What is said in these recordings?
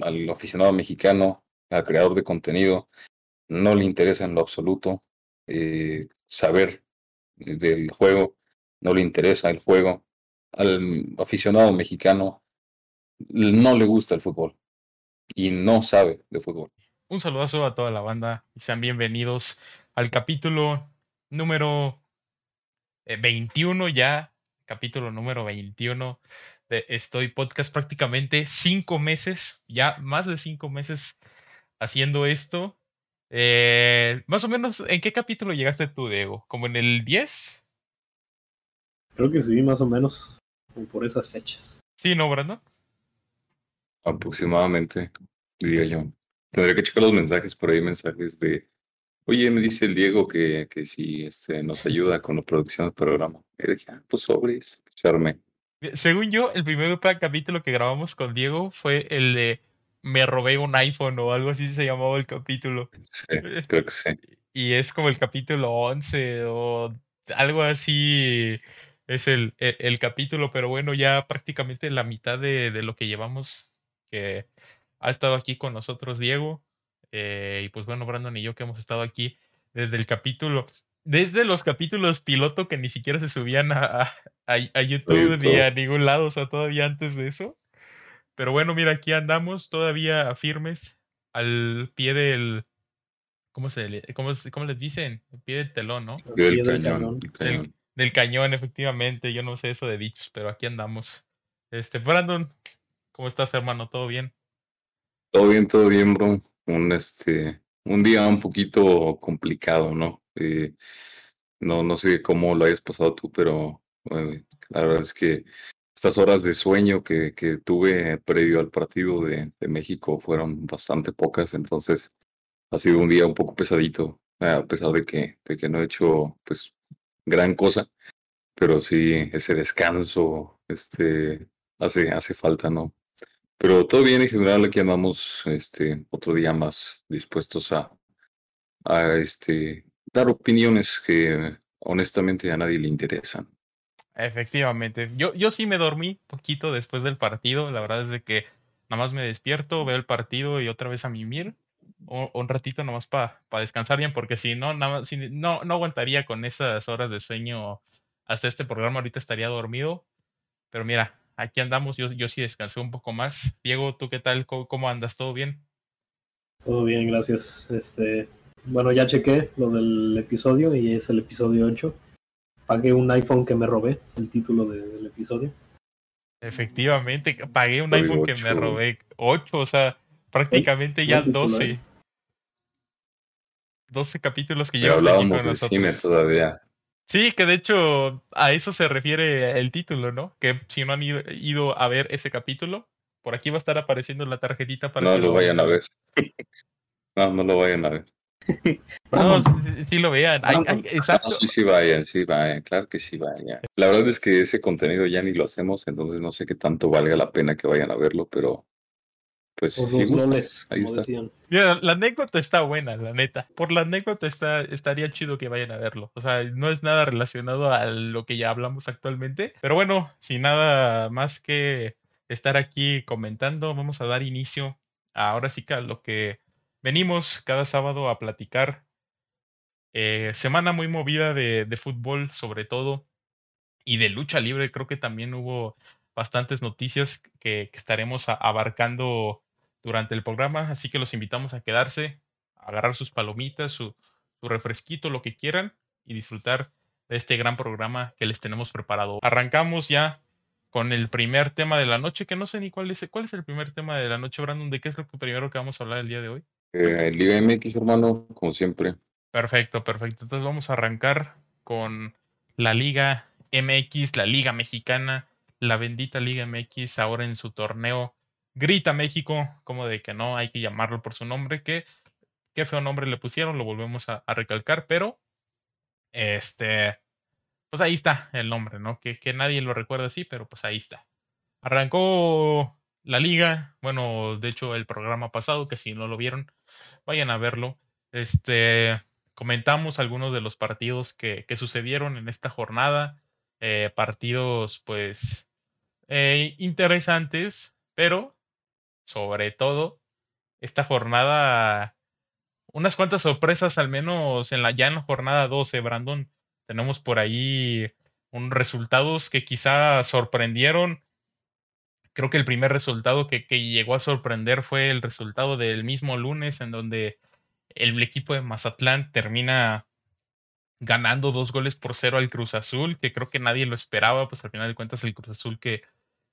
al aficionado mexicano, al creador de contenido, no le interesa en lo absoluto eh, saber del juego, no le interesa el juego. Al aficionado mexicano no le gusta el fútbol y no sabe de fútbol. Un saludazo a toda la banda y sean bienvenidos al capítulo número 21 eh, ya, capítulo número 21 de Estoy Podcast, prácticamente cinco meses, ya más de cinco meses haciendo esto. Eh, más o menos, ¿en qué capítulo llegaste tú, Diego? ¿Como en el 10? Creo que sí, más o menos, por esas fechas. Sí, ¿no, Brandon? Aproximadamente, diría yo. Tendría que checar los mensajes por ahí, mensajes de, oye, me dice el Diego que, que si este, nos ayuda con la producción del programa. Y dije, ah, pues sobres, echarme. Según yo, el primer capítulo que grabamos con Diego fue el de me robé un iPhone o algo así se llamaba el capítulo. Sí, creo que sí. Y es como el capítulo 11 o algo así es el, e, el, capítulo, pero bueno, ya prácticamente la mitad de, de, lo que llevamos que ha estado aquí con nosotros Diego. Eh, y pues bueno, Brandon y yo que hemos estado aquí desde el capítulo, desde los capítulos piloto que ni siquiera se subían a, a, YouTube ni a ningún lado, o sea, todavía antes de eso. Pero bueno, mira, aquí andamos todavía firmes al pie del. ¿Cómo se cómo, cómo les dicen? El pie del telón, ¿no? Del, cañón. Del, cañón, efectivamente. Yo no sé eso de dichos, pero aquí andamos. Este, Brandon, ¿cómo estás, hermano? ¿Todo bien? Todo bien, todo bien, bro. Un, este, un día un poquito complicado, ¿no? Eh, no, no sé cómo lo hayas pasado tú, pero la verdad es que estas horas de sueño que, que tuve previo al partido de, de, México fueron bastante pocas, entonces ha sido un día un poco pesadito, a pesar de que, de que no he hecho pues gran cosa, pero sí ese descanso este, hace, hace falta, ¿no? Pero todo bien en general, aquí andamos este, otro día más dispuestos a, a este, dar opiniones que honestamente a nadie le interesan. Efectivamente. Yo, yo sí me dormí poquito después del partido. La verdad es de que nada más me despierto, veo el partido y otra vez a mimir. Un, un ratito nomás para descansar bien, porque si no, nada si, no, no aguantaría con esas horas de sueño hasta este programa. Ahorita estaría dormido. Pero mira, aquí andamos. Yo, yo sí descansé un poco más. Diego, ¿tú qué tal? ¿Cómo, cómo andas? ¿Todo bien? Todo bien, gracias. Este, bueno, ya chequé lo del episodio y es el episodio 8 pagué un iPhone que me robé, el título del episodio. Efectivamente, pagué un iPhone que me robé 8, o sea, prácticamente ya 12. 12 capítulos que llevamos aquí con nosotros. todavía. Sí, que de hecho a eso se refiere el título, ¿no? Que si no han ido, a ver ese capítulo, por aquí va a estar apareciendo la tarjetita para no que lo vayan a ver. no, no lo vayan a ver. no, sí, lo vean. exacto. sí, sí vayan, sí vayan, claro que sí vayan. La verdad es que ese contenido ya ni lo hacemos, entonces no sé qué tanto valga la pena que vayan a verlo, pero pues Por los ahí está. la anécdota está buena, la neta. Por la anécdota está, estaría chido que vayan a verlo. O sea, no es nada relacionado a lo que ya hablamos actualmente. Pero bueno, sin nada más que estar aquí comentando, vamos a dar inicio ahora sí que a lo que Venimos cada sábado a platicar. Eh, semana muy movida de, fútbol, sobre todo, y de lucha libre. Creo que también hubo bastantes noticias que, estaremos abarcando durante el programa. Así que los invitamos a quedarse, a agarrar sus palomitas, su, su refresquito, lo que quieran, y disfrutar de este gran programa que les tenemos preparado. Arrancamos ya con el primer tema de la noche, que no sé ni cuál es, cuál es el primer tema de la noche, Brandon, de qué es lo primero que vamos a hablar el día de hoy. Eh, Liga MX, hermano, como siempre. Perfecto, perfecto. Entonces vamos a arrancar con la Liga MX, la Liga Mexicana, la bendita Liga MX, ahora en su torneo Grita México, como de que no hay que llamarlo por su nombre, que qué feo nombre le pusieron, lo volvemos a, recalcar, pero este, pues ahí está el nombre, ¿no? Que, que nadie lo recuerda así, pero pues ahí está. Arrancó la liga, bueno, de hecho el programa pasado, que si no lo vieron, vayan a verlo. Este, comentamos algunos de los partidos que, que sucedieron en esta jornada, eh, partidos pues eh, interesantes, pero sobre todo esta jornada, unas cuantas sorpresas al menos en la ya en la jornada 12, Brandon. Tenemos por ahí unos resultados que quizá sorprendieron. Creo que el primer resultado que, que llegó a sorprender fue el resultado del mismo lunes en donde el equipo de Mazatlán termina ganando dos goles por cero al Cruz Azul, que creo que nadie lo esperaba, pues al final de cuentas el Cruz Azul que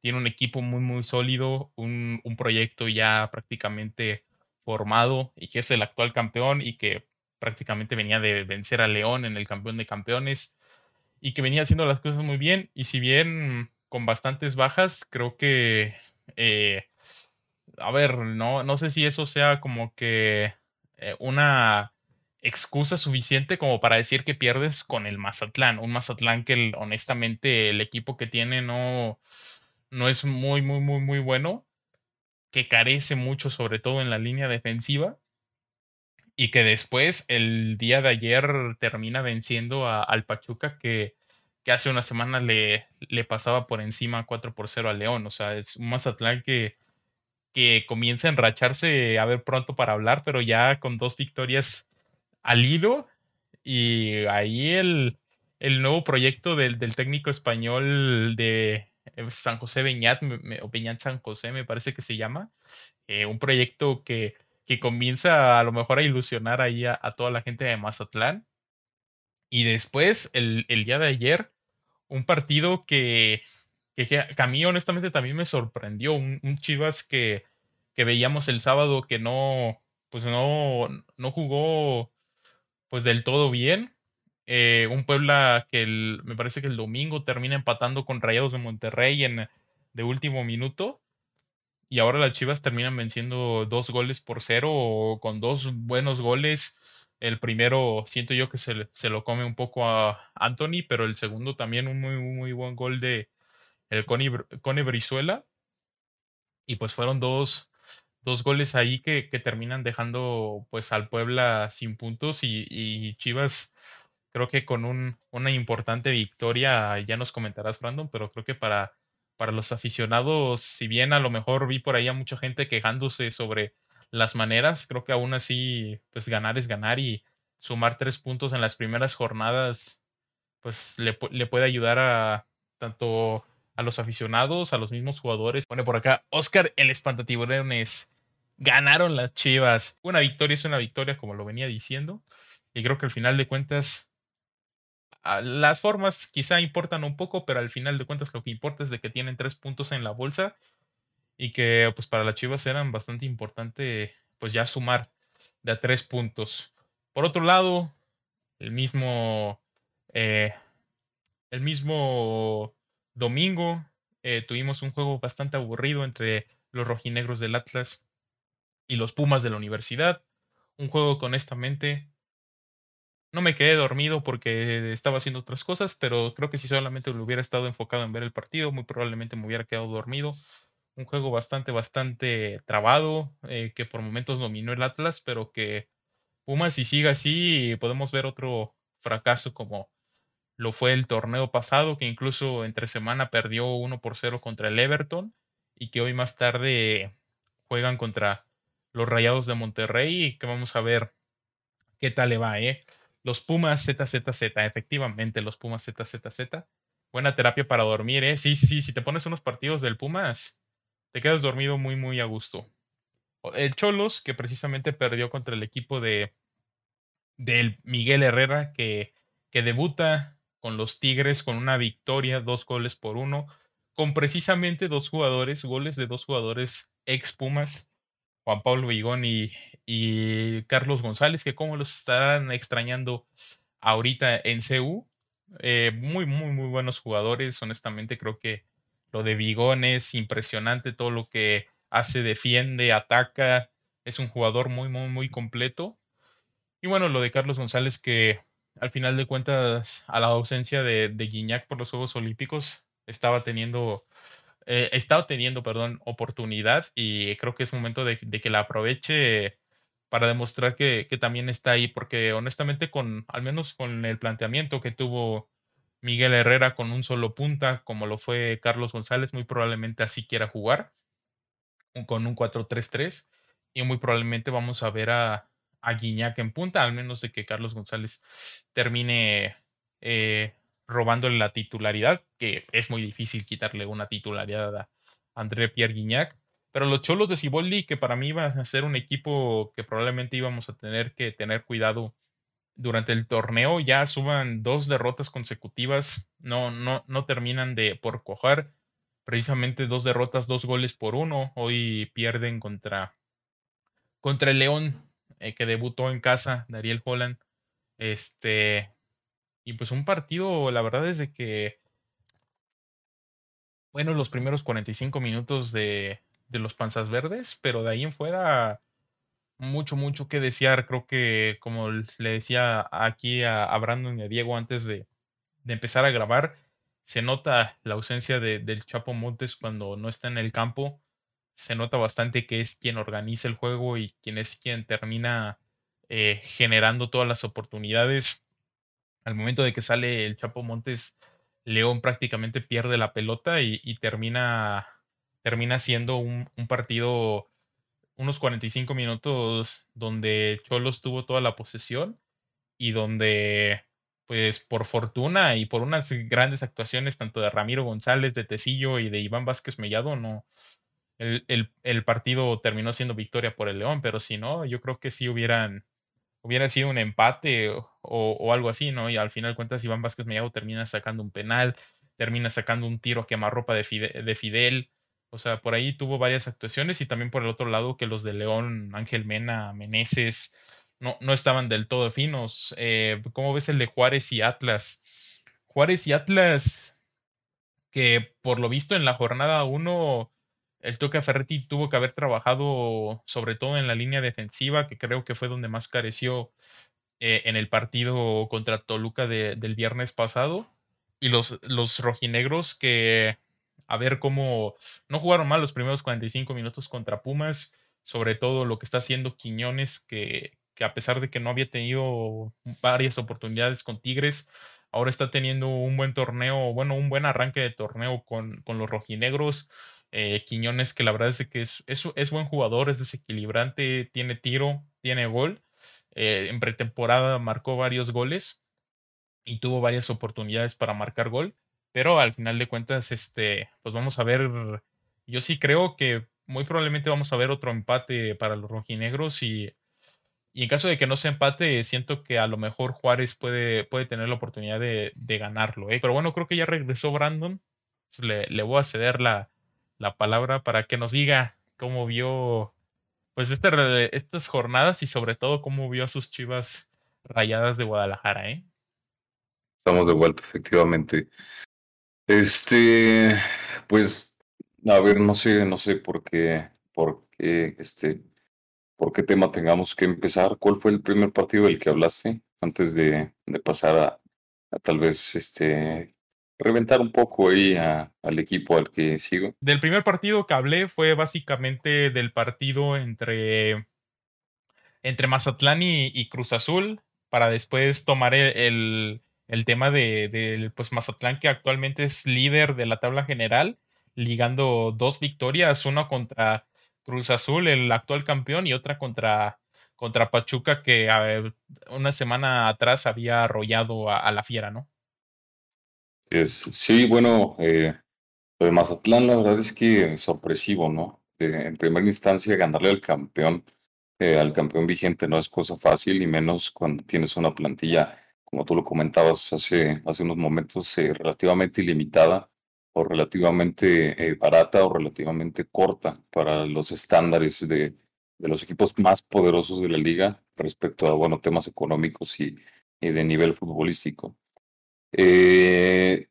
tiene un equipo muy, muy sólido, un, un proyecto ya prácticamente formado y que es el actual campeón y que prácticamente venía de vencer a León en el campeón de campeones y que venía haciendo las cosas muy bien. Y si bien con bastantes bajas, creo que, eh, a ver, no, no sé si eso sea como que eh, una excusa suficiente como para decir que pierdes con el Mazatlán. Un Mazatlán que honestamente el equipo que tiene no, no es muy, muy, muy, muy bueno. Que carece mucho, sobre todo en la línea defensiva. Y que después, el día de ayer, termina venciendo a, al Pachuca que, que hace una semana le, le pasaba por encima 4 por 0 a León. O sea, es un Mazatlán que, que comienza a enracharse, a ver pronto para hablar, pero ya con dos victorias al hilo y ahí el, el nuevo proyecto del, del, técnico español de eh, San José Beñat, o Beñat San José me parece que se llama, eh, un proyecto que, que, comienza a lo mejor a ilusionar ahí a, a toda la gente de Mazatlán. Y después, el, el día de ayer, un partido que, que, que, a mí honestamente también me sorprendió, un, Chivas que, que veíamos el sábado que no, pues no, no jugó pues del todo bien. Eh, un Puebla que me parece que el domingo termina empatando con Rayados de Monterrey en de último minuto. Y ahora las Chivas terminan venciendo dos goles por cero o con dos buenos goles. El primero siento yo que se, se lo come un poco a Anthony, pero el segundo también un muy, muy buen gol de el Cone Brizuela. Y pues fueron dos, dos goles ahí que, que, terminan dejando pues al Puebla sin puntos y, y Chivas creo que con un, una importante victoria, ya nos comentarás Brandon, pero creo que para, para los aficionados, si bien a lo mejor vi por ahí a mucha gente quejándose sobre las maneras, creo que aún así pues ganar es ganar y sumar tres puntos en las primeras jornadas pues le, le puede ayudar a tanto a los aficionados, a los mismos jugadores. Pone por acá, Oscar el espantatiburones ganaron las Chivas. Una victoria es una victoria, como lo venía diciendo. Y creo que al final de cuentas, las formas quizá importan un poco, pero al final de cuentas lo que importa es de que tienen tres puntos en la bolsa y que pues para las Chivas eran bastante importante pues ya sumar de a tres puntos. Por otro lado, el mismo eh, el mismo domingo eh, tuvimos un juego bastante aburrido entre los rojinegros del Atlas y los Pumas de la universidad. Un juego que honestamente no me quedé dormido porque estaba haciendo otras cosas, pero creo que si solamente hubiera estado enfocado en ver el partido, muy probablemente me hubiera quedado dormido. Un juego bastante, bastante trabado, eh, que por momentos dominó el Atlas, pero que Pumas si sigue así podemos ver otro fracaso como lo fue el torneo pasado, que incluso entre semana perdió 1 por 0 contra el Everton y que hoy más tarde juegan contra los Rayados de Monterrey y que vamos a ver qué tal le va, ¿eh? Los Pumas ZZZ, efectivamente, los Pumas ZZZ. Buena terapia para dormir, ¿eh? Sí, sí, sí, si te pones unos partidos del Pumas, te quedas dormido muy, muy a gusto. El Cholos, que precisamente perdió contra el equipo de del Miguel Herrera, que, que debuta con los Tigres con una victoria, dos goles por uno, con precisamente dos jugadores, goles de dos jugadores ex Pumas, Juan Pablo Vigón y, y, Carlos González, que como los estarán extrañando ahorita en CU. Eh, muy, muy, muy buenos jugadores. Honestamente, creo que lo de Vigón es impresionante. Todo lo que hace, defiende, ataca. Es un jugador muy, muy, muy completo. Y bueno, lo de Carlos González, que al final de cuentas, a la ausencia de, de Guiñac por los Juegos Olímpicos, estaba teniendo eh, está teniendo, perdón, oportunidad y creo que es momento de, de que la aproveche para demostrar que, que, también está ahí, porque honestamente con, al menos con el planteamiento que tuvo Miguel Herrera con un solo punta, como lo fue Carlos González, muy probablemente así quiera jugar. con un 4-3-3 y muy probablemente vamos a ver a, a Guiñac en punta, al menos de que Carlos González termine eh, robándole la titularidad, que es muy difícil quitarle una titularidad a André Pierre Guignac. Pero los Cholos de Ciboldi, que para mí iban a ser un equipo que probablemente íbamos a tener que tener cuidado durante el torneo, ya suban dos derrotas consecutivas, no, no, no terminan de por cojar. Precisamente dos derrotas, dos goles por uno. Hoy pierden contra, contra el León, eh, que debutó en casa, Dariel Holland. Este, y pues un partido, la verdad es de que, bueno, los primeros 45 minutos de, de los Panzas Verdes, pero de ahí en fuera mucho, mucho que desear. Creo que, como le decía aquí a, Brandon y a Diego antes de, empezar a grabar, se nota la ausencia de, del Chapo Montes cuando no está en el campo. Se nota bastante que es quien organiza el juego y quien es quien termina eh, generando todas las oportunidades al momento de que sale el Chapo Montes, León prácticamente pierde la pelota y, termina, termina siendo un, partido, unos 45 minutos donde Cholos tuvo toda la posesión y donde, pues por fortuna y por unas grandes actuaciones tanto de Ramiro González, de Tecillo y de Iván Vázquez Mellado, no, el, el partido terminó siendo victoria por el León, pero si no, yo creo que sí hubieran hubiera sido un empate o, algo así, ¿no? Y al final cuentas Iván Vázquez Mellado termina sacando un penal, termina sacando un tiro a quemarropa de de Fidel. O sea, por ahí tuvo varias actuaciones y también por el otro lado que los de León, Ángel Mena, Meneses, no, no estaban del todo finos. Eh, ¿Cómo ves el de Juárez y Atlas? Juárez y Atlas, que por lo visto en la jornada 1 el Tuca Ferretti tuvo que haber trabajado sobre todo en la línea defensiva, que creo que fue donde más careció eh, en el partido contra Toluca del viernes pasado. Y los, los rojinegros que, a ver cómo, no jugaron mal los primeros 45 minutos contra Pumas, sobre todo lo que está haciendo Quiñones, que, que a pesar de que no había tenido varias oportunidades con Tigres, ahora está teniendo un buen torneo, bueno, un buen arranque de torneo con, con los rojinegros eh, Quiñones, que la verdad es que es, es, buen jugador, es desequilibrante, tiene tiro, tiene gol. Eh, en pretemporada marcó varios goles y tuvo varias oportunidades para marcar gol. Pero al final de cuentas, este, pues vamos a ver. Yo sí creo que muy probablemente vamos a ver otro empate para los rojinegros y, y en caso de que no se empate, siento que a lo mejor Juárez puede, puede tener la oportunidad de, ganarlo. ¿eh? Pero bueno, creo que ya regresó Brandon. Le, le voy a ceder la, la palabra para que nos diga cómo vio pues este, estas jornadas y sobre todo cómo vio a sus chivas rayadas de Guadalajara, ¿eh? Estamos de vuelta, efectivamente. Este, pues, a ver, no sé, no sé por qué, por qué, este, por qué tema tengamos que empezar. ¿Cuál fue el primer partido del que hablaste antes de, pasar a, tal vez, este, reventar un poco ahí al equipo al que sigo. Del primer partido que hablé fue básicamente del partido entre, entre Mazatlán y, Cruz Azul, para después tomar el, tema de, pues Mazatlán, que actualmente es líder de la tabla general, ligando dos victorias, una contra Cruz Azul, el actual campeón, y otra contra, contra Pachuca, que una semana atrás había arrollado a la fiera, ¿no? sí, bueno, eh, lo de Mazatlán, la verdad es que sorpresivo, ¿no? en primera instancia, ganarle al campeón, eh, al campeón vigente no es cosa fácil, y menos cuando tienes una plantilla, como tú lo comentabas hace, hace unos momentos, eh, relativamente ilimitada o relativamente barata o relativamente corta para los estándares de, de los equipos más poderosos de la liga respecto a, bueno, temas económicos y, y de nivel futbolístico. Eh,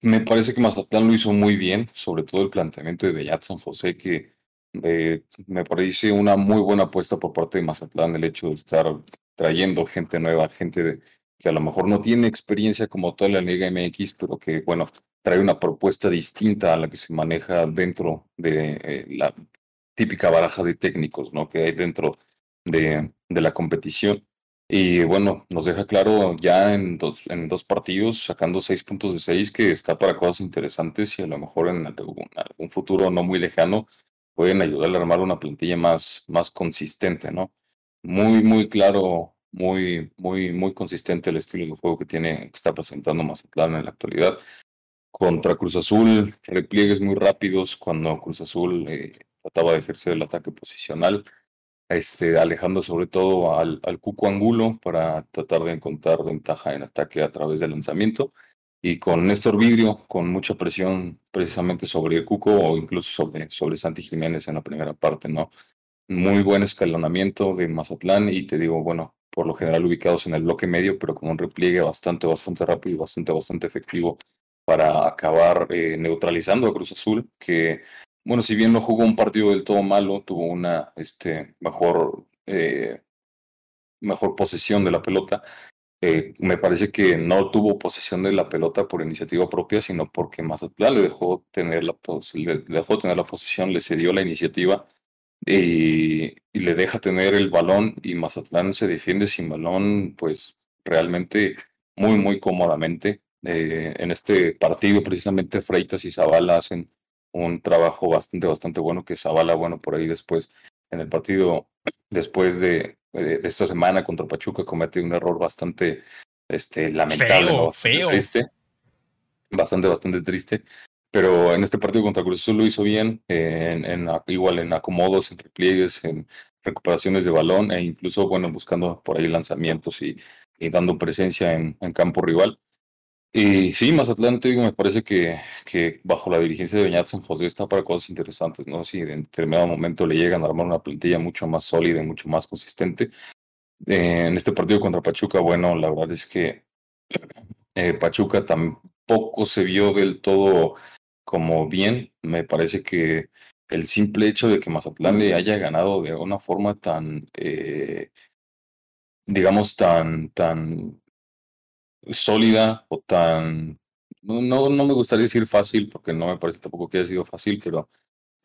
me parece que Mazatlán lo hizo muy bien, sobre todo el planteamiento de Bellat San José, que eh, me parece una muy buena apuesta por parte de Mazatlán el hecho de estar trayendo gente nueva, gente que a lo mejor no tiene experiencia como toda la Liga MX, pero que, bueno, trae una propuesta distinta a la que se maneja dentro de eh, la típica baraja de técnicos, ¿no? Que hay dentro de, de la competición. Y bueno, nos deja claro ya en dos, en dos partidos, sacando seis puntos de seis, que está para cosas interesantes y a lo mejor en algún, futuro no muy lejano pueden ayudarle a armar una plantilla más, más consistente, ¿no? Muy, muy claro, muy, muy, muy consistente el estilo de juego que tiene, que está presentando Mazatlán en la actualidad. Contra Cruz Azul, repliegues muy rápidos cuando Cruz Azul eh, trataba de ejercer el ataque posicional, este, alejando sobre todo al, al Cuco Angulo para tratar de encontrar ventaja en ataque a través del lanzamiento y con Néstor Vidrio, con mucha presión precisamente sobre el Cuco o incluso sobre, sobre Santi Jiménez en la primera parte, ¿no? Muy buen escalonamiento de Mazatlán y te digo, bueno, por lo general ubicados en el bloque medio, pero con un repliegue bastante, bastante rápido y bastante, bastante efectivo para acabar eh, neutralizando a Cruz Azul, que, bueno, si bien no jugó un partido del todo malo, tuvo una este, mejor, eh, mejor posesión de la pelota, eh, me parece que no tuvo posesión de la pelota por iniciativa propia, sino porque Mazatlán le dejó tener la, le dejó tener la posición, le cedió la iniciativa y, le deja tener el balón y Mazatlán se defiende sin balón, pues realmente muy, muy cómodamente. Eh, en este partido, precisamente Freitas y Zavala hacen un trabajo bastante, bastante bueno, que Zavala, bueno, por ahí después, en el partido, después de, de, esta semana contra Pachuca comete un error bastante este, lamentable, feo, feo. triste, bastante, bastante triste. Pero en este partido contra Cruz Azul lo hizo bien, en, igual en acomodos, en repliegues, en recuperaciones de balón e incluso, bueno, buscando por ahí lanzamientos y, dando presencia en, campo rival. Y sí, Mazatlán, te digo, me parece que, que bajo la dirigencia de Beñat San José está para cosas interesantes, ¿no? Si en determinado momento le llegan a armar una plantilla mucho más sólida y mucho más consistente. Eh, en este partido contra Pachuca, bueno, la verdad es que eh, Pachuca tampoco se vio del todo como bien. Me parece que el simple hecho de que Mazatlán le haya ganado de una forma tan, eh, digamos, tan, tan sólida o tan, no, no, me gustaría decir fácil, porque no me parece tampoco que haya sido fácil, pero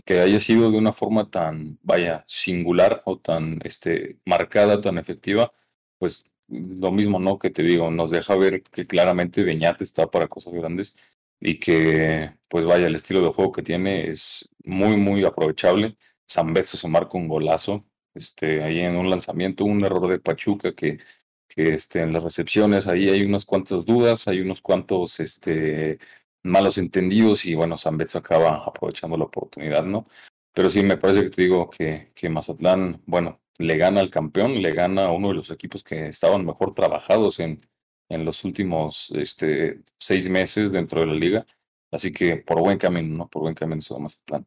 que haya sido de una forma tan, vaya, singular o tan este, marcada, tan efectiva, pues lo mismo, ¿no? Que te digo, nos deja ver que claramente Beñat está para cosas grandes y que, pues vaya, el estilo de juego que tiene es muy, muy aprovechable. Zambetso se marca un golazo, este, ahí en un lanzamiento, un error de Pachuca que que este, en las recepciones ahí hay unas cuantas dudas, hay unos cuantos este, malos entendidos y bueno, San Beto acaba aprovechando la oportunidad, ¿no? Pero sí, me parece que te digo que, que Mazatlán, bueno, le gana al campeón, le gana a uno de los equipos que estaban mejor trabajados en, en los últimos este, seis meses dentro de la liga. Así que por buen camino, ¿no? Por buen camino se va Mazatlán.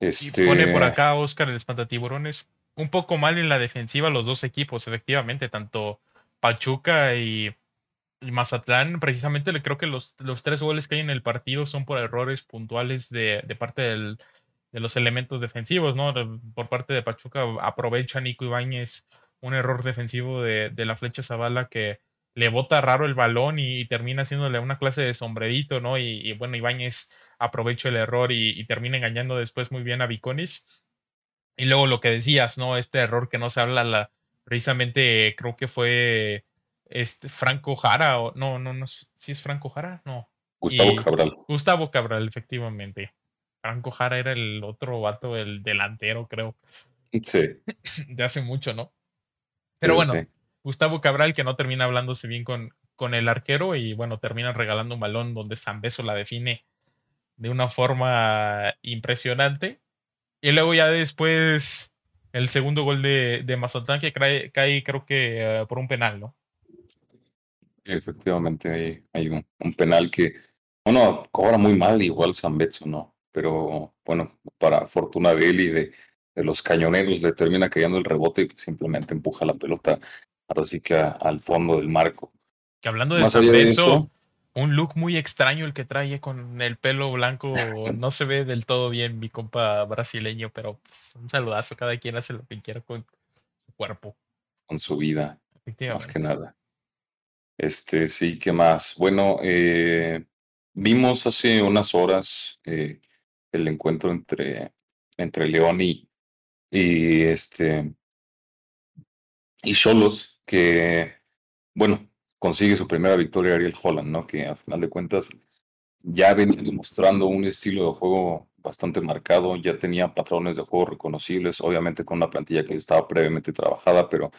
Este... Y pone por acá Oscar el espantatiburones un poco mal en la defensiva los dos equipos, efectivamente, tanto Pachuca y, Mazatlán, precisamente le creo que los, los, tres goles que hay en el partido son por errores puntuales de, de parte del, de los elementos defensivos, ¿no? Por parte de Pachuca aprovecha Nico Ibáñez un error defensivo de, de la flecha Zavala que le bota raro el balón y, termina haciéndole una clase de sombrerito, ¿no? Y, bueno, Ibáñez aprovecha el error y, termina engañando después muy bien a Viconis. Y luego lo que decías, ¿no? Este error que no se habla la, precisamente creo que fue este Franco Jara, o no, no, no, si es Franco Jara, no. Gustavo Cabral. Gustavo Cabral, efectivamente. Franco Jara era el otro vato, el delantero, creo. Sí. De hace mucho, ¿no? Pero bueno, Gustavo Cabral que no termina hablándose bien con, con el arquero y bueno, termina regalando un balón donde Beso la define de una forma impresionante. Y luego ya después el segundo gol de, de Mazatlán que cae, cae creo que uh, por un penal, ¿no? Efectivamente, hay, hay un, un, penal que, bueno, cobra muy mal igual San Betso, ¿no? Pero bueno, para fortuna de él y de, de los cañoneros le termina cayendo el rebote y simplemente empuja la pelota ahora sí que a, al fondo del marco. Que hablando de San Betso, un look muy extraño el que trae con el pelo blanco. No se ve del todo bien mi compa brasileño, pero pues, un saludazo. Cada quien hace lo que quiera con su cuerpo. Con su vida. Más que nada. Este, sí, ¿qué más? Bueno, eh, vimos hace unas horas eh, el encuentro entre, entre León y, y este y Solos, que bueno, consigue su primera victoria Ariel Holland, ¿no? Que a final de cuentas ya venía demostrando un estilo de juego bastante marcado, ya tenía patrones de juego reconocibles, obviamente con una plantilla que estaba previamente trabajada, pero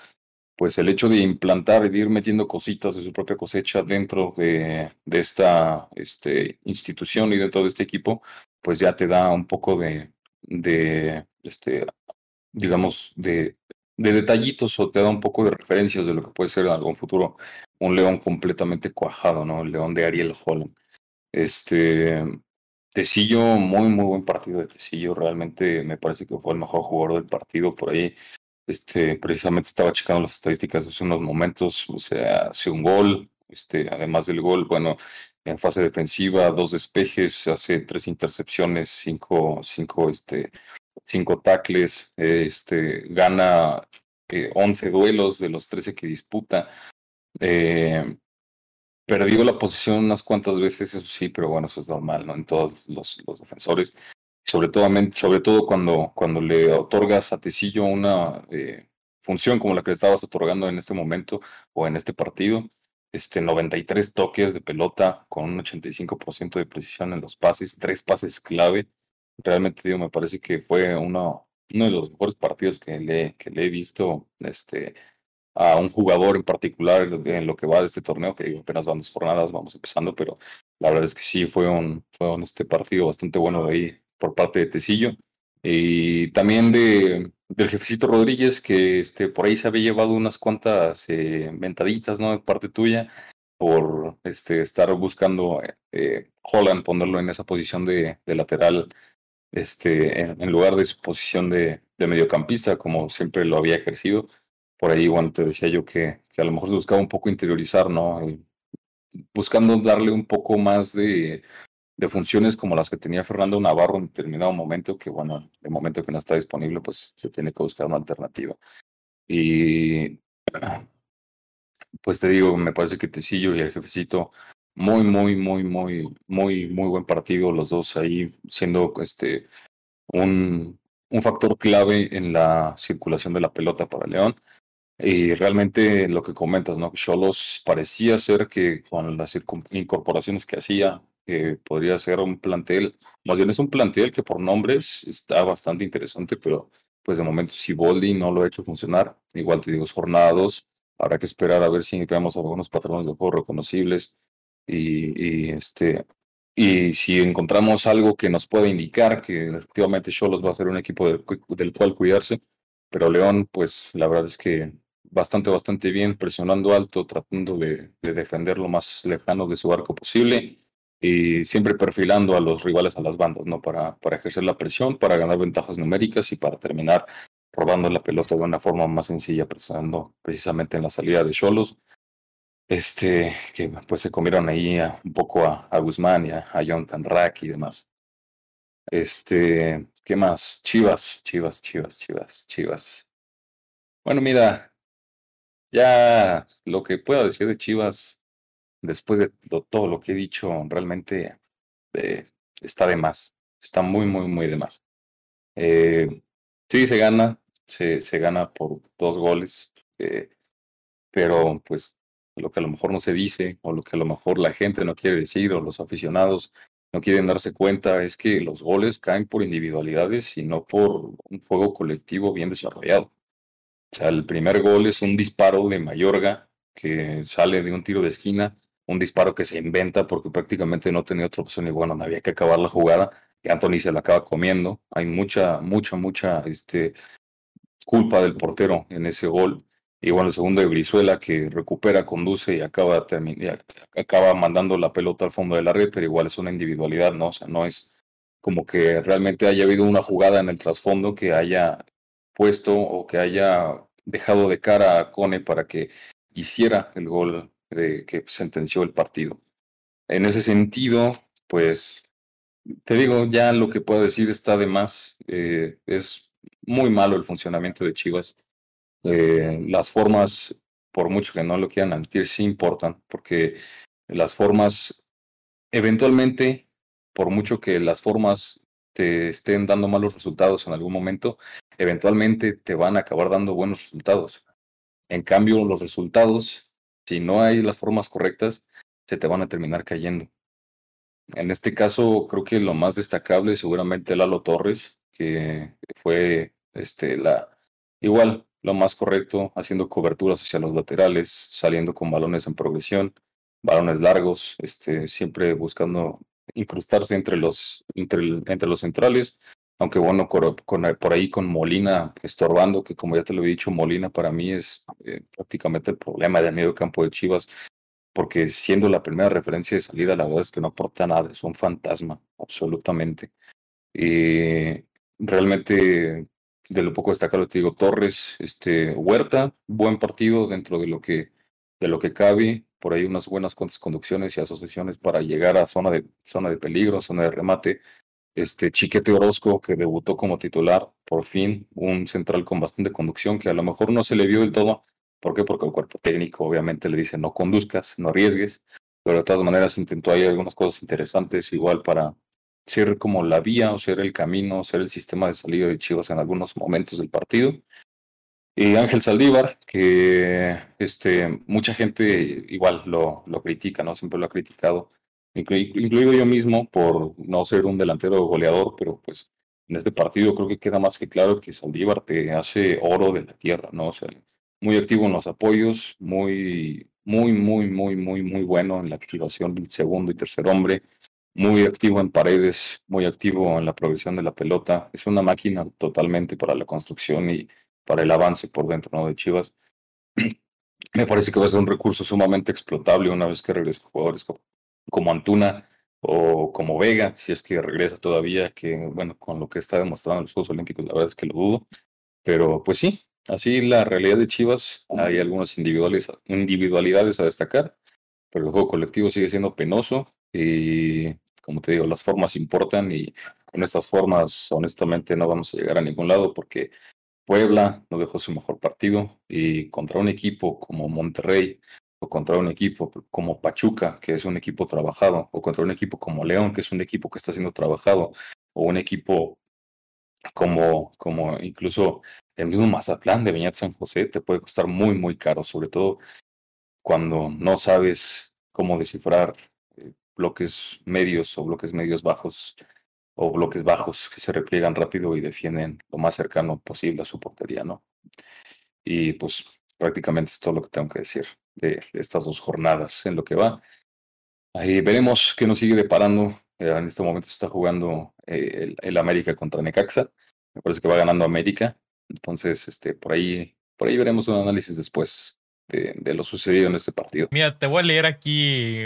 pues el hecho de implantar y de ir metiendo cositas de su propia cosecha dentro de, de esta este, institución y dentro de este equipo, pues ya te da un poco de, de este, digamos, de, de detallitos o te da un poco de referencias de lo que puede ser en algún futuro un león completamente cuajado, ¿no? El león de Ariel Holland. Este, Tecillo, muy, muy buen partido de Tecillo. Realmente me parece que fue el mejor jugador del partido por ahí. Este, precisamente estaba checando las estadísticas hace unos momentos, o sea, hace un gol, este, además del gol, bueno, en fase defensiva, dos despejes, hace tres intercepciones, cinco, cinco, este, cinco tackles, este, gana eh, 11 duelos de los 13 que disputa. Eh, perdió la posición unas cuantas veces, eso sí, pero bueno, eso es normal, ¿no? En todos los, los defensores sobre todo, sobre todo cuando, cuando le otorgas a Tecillo una eh, función como la que le estabas otorgando en este momento o en este partido, este 93 toques de pelota con un 85% de precisión en los pases, tres pases clave. Realmente digo, me parece que fue uno, de los mejores partidos que le, que le he visto este, a un jugador en particular en lo que va de este torneo, que digo, apenas van dos jornadas, vamos empezando, pero la verdad es que sí fue un, fue un este partido bastante bueno de ahí por parte de Tecillo. Y también de, del jefecito Rodríguez, que este, por ahí se había llevado unas cuantas eh, ventaditas, ¿no? De parte tuya, por este, estar buscando eh, Holland, ponerlo en esa posición de lateral, este, en, lugar de su posición de, mediocampista, como siempre lo había ejercido. Por ahí, bueno, te decía yo que, a lo mejor buscaba un poco interiorizar, ¿no? buscando darle un poco más de, de funciones como las que tenía Fernando Navarro en determinado momento, que bueno, el momento que no está disponible, pues se tiene que buscar una alternativa. Y pues te digo, me parece que Tecillo y el jefecito, muy, muy, muy, muy, muy, muy buen partido, los dos ahí siendo este un, un factor clave en la circulación de la pelota para León. Y realmente lo que comentas, ¿no? Cholos parecía ser que con las incorporaciones que hacía, que podría ser un plantel, más bien es un plantel que por nombres está bastante interesante, pero pues de momento si Boldi no lo ha hecho funcionar, igual te digo, es jornada habrá que esperar a ver si veamos algunos patrones de juego reconocibles y, este y si encontramos algo que nos pueda indicar que efectivamente Cholos va a ser un equipo del, del cual cuidarse, pero León, pues la verdad es que bastante, bastante bien, presionando alto, tratando de, de defender lo más lejano de su arco posible y siempre perfilando a los rivales a las bandas, ¿no? Para, para ejercer la presión, para ganar ventajas numéricas y para terminar robando la pelota de una forma más sencilla, presionando precisamente en la salida de Cholos. Este, que pues se comieron ahí un poco a, Guzmán y a, a Jonathan y demás. Este, ¿qué más? Chivas, Chivas, Chivas, Chivas, Chivas. Bueno, mira, ya lo que pueda decir de Chivas después de todo lo que he dicho, realmente eh, está de más. Está muy, muy, muy de más. Eh, sí, se gana, se, se gana por dos goles, eh, pero pues lo que a lo mejor no se dice, o lo que a lo mejor la gente no quiere decir, o los aficionados no quieren darse cuenta, es que los goles caen por individualidades y no por un juego colectivo bien desarrollado. O sea, el primer gol es un disparo de Mayorga que sale de un tiro de esquina un disparo que se inventa porque prácticamente no tenía otra opción y bueno, no había que acabar la jugada y Anthony se la acaba comiendo. Hay mucha, mucha, mucha este, culpa del portero en ese gol. Y bueno, el segundo de Brizuela que recupera, conduce y acaba, acaba mandando la pelota al fondo de la red, pero igual es una individualidad, ¿no? O sea, no es como que realmente haya habido una jugada en el trasfondo que haya puesto o que haya dejado de cara a Cone para que hiciera el gol de que sentenció el partido. En ese sentido, pues te digo, ya lo que puedo decir está de más. Eh, es muy malo el funcionamiento de Chivas. Eh, las formas, por mucho que no lo quieran admitir, sí importan, porque las formas, eventualmente, por mucho que las formas te estén dando malos resultados en algún momento, eventualmente te van a acabar dando buenos resultados. En cambio, los resultados si no hay las formas correctas, se te van a terminar cayendo. en este caso, creo que lo más destacable seguramente Lalo Torres, que fue este, la, igual lo más correcto, haciendo coberturas hacia los laterales, saliendo con balones en progresión, balones largos, este, siempre buscando incrustarse entre los, entre, entre los centrales, aunque bueno, por ahí con Molina estorbando, que como ya te lo he dicho, Molina para mí es eh, prácticamente el problema del medio campo de Chivas, porque siendo la primera referencia de salida, la verdad es que no aporta nada, es un fantasma, absolutamente. Y realmente, de lo poco destacado, te digo, Torres, este, Huerta, buen partido dentro de lo que, de lo que cabe, por ahí unas buenas cuantas conducciones y asociaciones para llegar a zona de, zona de peligro, zona de remate. Este Chiquete Orozco, que debutó como titular, por fin, un central con bastante conducción, que a lo mejor no se le vio del todo, ¿Por qué? Porque el cuerpo técnico obviamente le dice no conduzcas, no arriesgues, pero de todas maneras intentó ahí algunas cosas interesantes igual para ser como la vía o ser el camino, ser el sistema de salida de Chivas en algunos momentos del partido. Y Ángel Saldívar, que este, mucha gente igual lo, lo critica, ¿no? Siempre lo ha criticado, incluido yo mismo por no ser un delantero goleador, pero pues en este partido creo que queda más que claro que Saldívar te hace oro de la tierra, ¿no? O sea, muy activo en los apoyos, muy, muy, muy, muy, muy, muy bueno en la activación del segundo y tercer hombre, muy activo en paredes, muy activo en la progresión de la pelota. Es una máquina totalmente para la construcción y para el avance por dentro ¿no? de Chivas. Me parece que va a ser un recurso sumamente explotable una vez que regresen jugadores como, Antuna o como Vega, si es que regresa todavía, que bueno, con lo que está demostrando en los Juegos Olímpicos, la verdad es que lo dudo. Pero pues sí, Así la realidad de Chivas, hay algunas individualidades a destacar, pero el juego colectivo sigue siendo penoso y como te digo, las formas importan y con estas formas honestamente no vamos a llegar a ningún lado porque Puebla no dejó su mejor partido y contra un equipo como Monterrey o contra un equipo como Pachuca, que es un equipo trabajado, o contra un equipo como León, que es un equipo que está siendo trabajado, o un equipo como, como incluso el mismo Mazatlán de Beñat San José te puede costar muy, muy caro, sobre todo cuando no sabes cómo descifrar bloques medios o bloques medios bajos o bloques bajos que se repliegan rápido y defienden lo más cercano posible a su portería, ¿no? Y pues prácticamente es todo lo que tengo que decir de, estas dos jornadas en lo que va. Ahí veremos qué nos sigue deparando. Eh, en este momento está jugando eh, el América contra Necaxa. Me parece que va ganando América. Entonces, este, por ahí, por ahí veremos un análisis después de, lo sucedido en este partido. Mira, te voy a leer aquí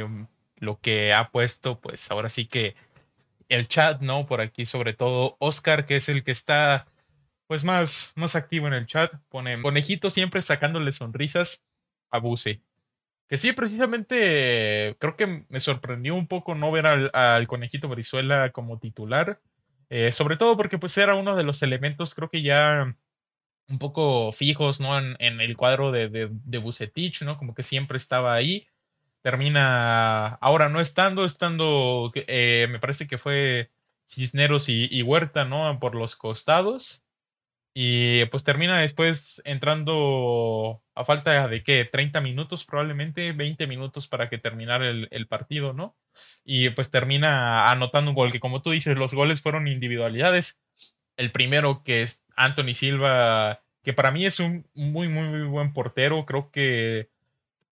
lo que ha puesto, pues ahora sí que el chat, ¿no? Por aquí, sobre todo Oscar, que es el que está pues más, más activo en el chat, pone conejito siempre sacándole sonrisas a Buse. Que sí, precisamente creo que me sorprendió un poco no ver al, al conejito Brizuela como titular. Eh, sobre todo porque pues era uno de los elementos creo que ya un poco fijos, ¿no? En, el cuadro de, de, Bucetich, ¿no? Como que siempre estaba ahí. Termina ahora no estando, estando, eh, me parece que fue Cisneros y, Huerta, ¿no? Por los costados. Y pues termina después entrando a falta de qué, 30 minutos probablemente, 20 minutos para que terminara el, el, partido, ¿no? Y pues termina anotando un gol, que como tú dices, los goles fueron individualidades. El primero que es Anthony Silva, que para mí es un muy, muy, muy buen portero. Creo que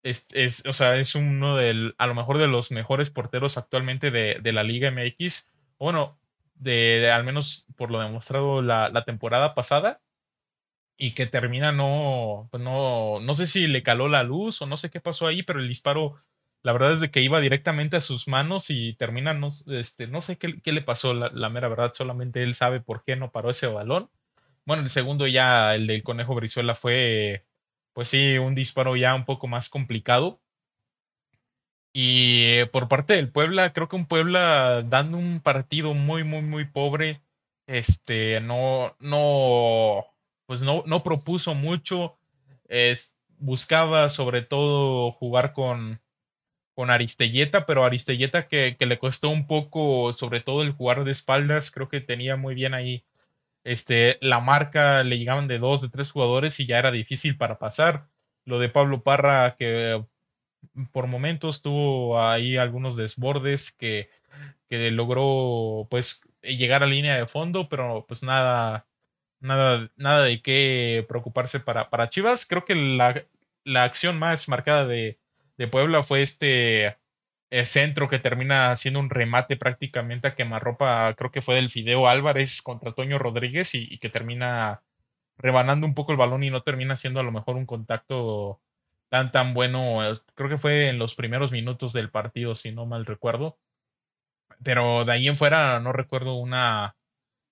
es, es, o sea, es uno del, a lo mejor de los mejores porteros actualmente de, de la Liga MX. Bueno, de, al menos por lo demostrado la, la, temporada pasada. Y que termina no, pues no, no sé si le caló la luz o no sé qué pasó ahí, pero el disparo, la verdad es de que iba directamente a sus manos y termina, no, este, no sé qué, qué le pasó, la, la mera verdad, solamente él sabe por qué no paró ese balón bueno, el segundo ya, el del Conejo Brizuela, fue, pues sí, un disparo ya un poco más complicado. Y por parte del Puebla, creo que un Puebla dando un partido muy, muy, muy pobre. Este, no, no, pues no, no propuso mucho. Es, buscaba sobre todo jugar con, con Aristelleta, pero Aristelleta que, que, le costó un poco, sobre todo el jugar de espaldas, creo que tenía muy bien ahí este, la marca le llegaban de dos, de tres jugadores y ya era difícil para pasar. Lo de Pablo Parra, que por momentos tuvo ahí algunos desbordes que que logró pues llegar a línea de fondo, pero pues nada, nada, nada de qué preocuparse para, para Chivas. Creo que la, la acción más marcada de, de Puebla fue este eh, centro que termina siendo un remate prácticamente a quemarropa, creo que fue del Fideo Álvarez contra Toño Rodríguez y, que termina rebanando un poco el balón y no termina siendo a lo mejor un contacto tan tan bueno. Creo que fue en los primeros minutos del partido, si no mal recuerdo. Pero de ahí en fuera no recuerdo una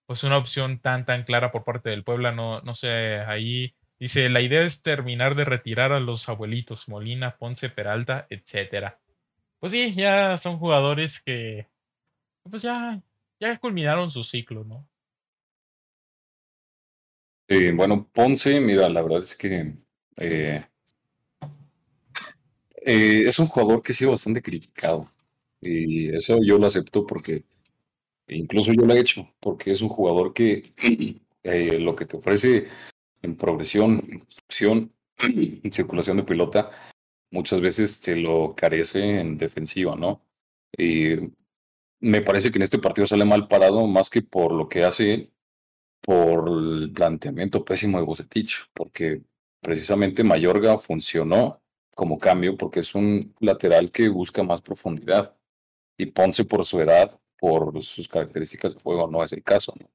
pues una opción tan tan clara por parte del Puebla, no, no sé, ahí dice, la idea es terminar de retirar a los abuelitos, Molina, Ponce, Peralta, etcétera pues sí, ya son jugadores que pues ya, ya culminaron su ciclo, ¿no? Eh, bueno, Ponce, mira, la verdad es que eh, eh, es un jugador que ha sido bastante criticado. Y eso yo lo acepto porque incluso yo lo he hecho, porque es un jugador que lo que te ofrece en progresión, en construcción, en circulación de pelota, muchas veces te lo carece en defensiva, ¿no? Y me parece que en este partido sale mal parado más que por lo que hace él, por el planteamiento pésimo de Bocetich, porque precisamente Mayorga funcionó como cambio porque es un lateral que busca más profundidad y Ponce por su edad, por sus características de juego, no es el caso. ¿no?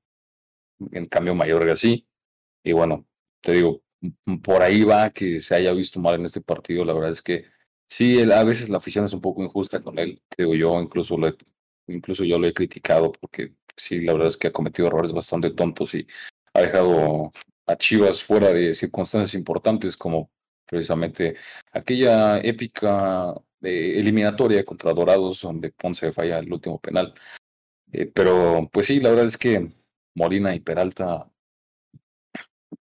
En cambio, Mayorga sí. Y bueno, te digo, por ahí va que se haya visto mal en este partido. La verdad es que sí, a veces la afición es un poco injusta con él. Digo, yo incluso, lo incluso yo lo he criticado porque sí, la verdad es que ha cometido errores bastante tontos y ha dejado a Chivas fuera de circunstancias importantes como precisamente aquella épica eh, eliminatoria contra Dorados donde Ponce falla el último penal. Eh, pero pues sí, la verdad es que Molina y Peralta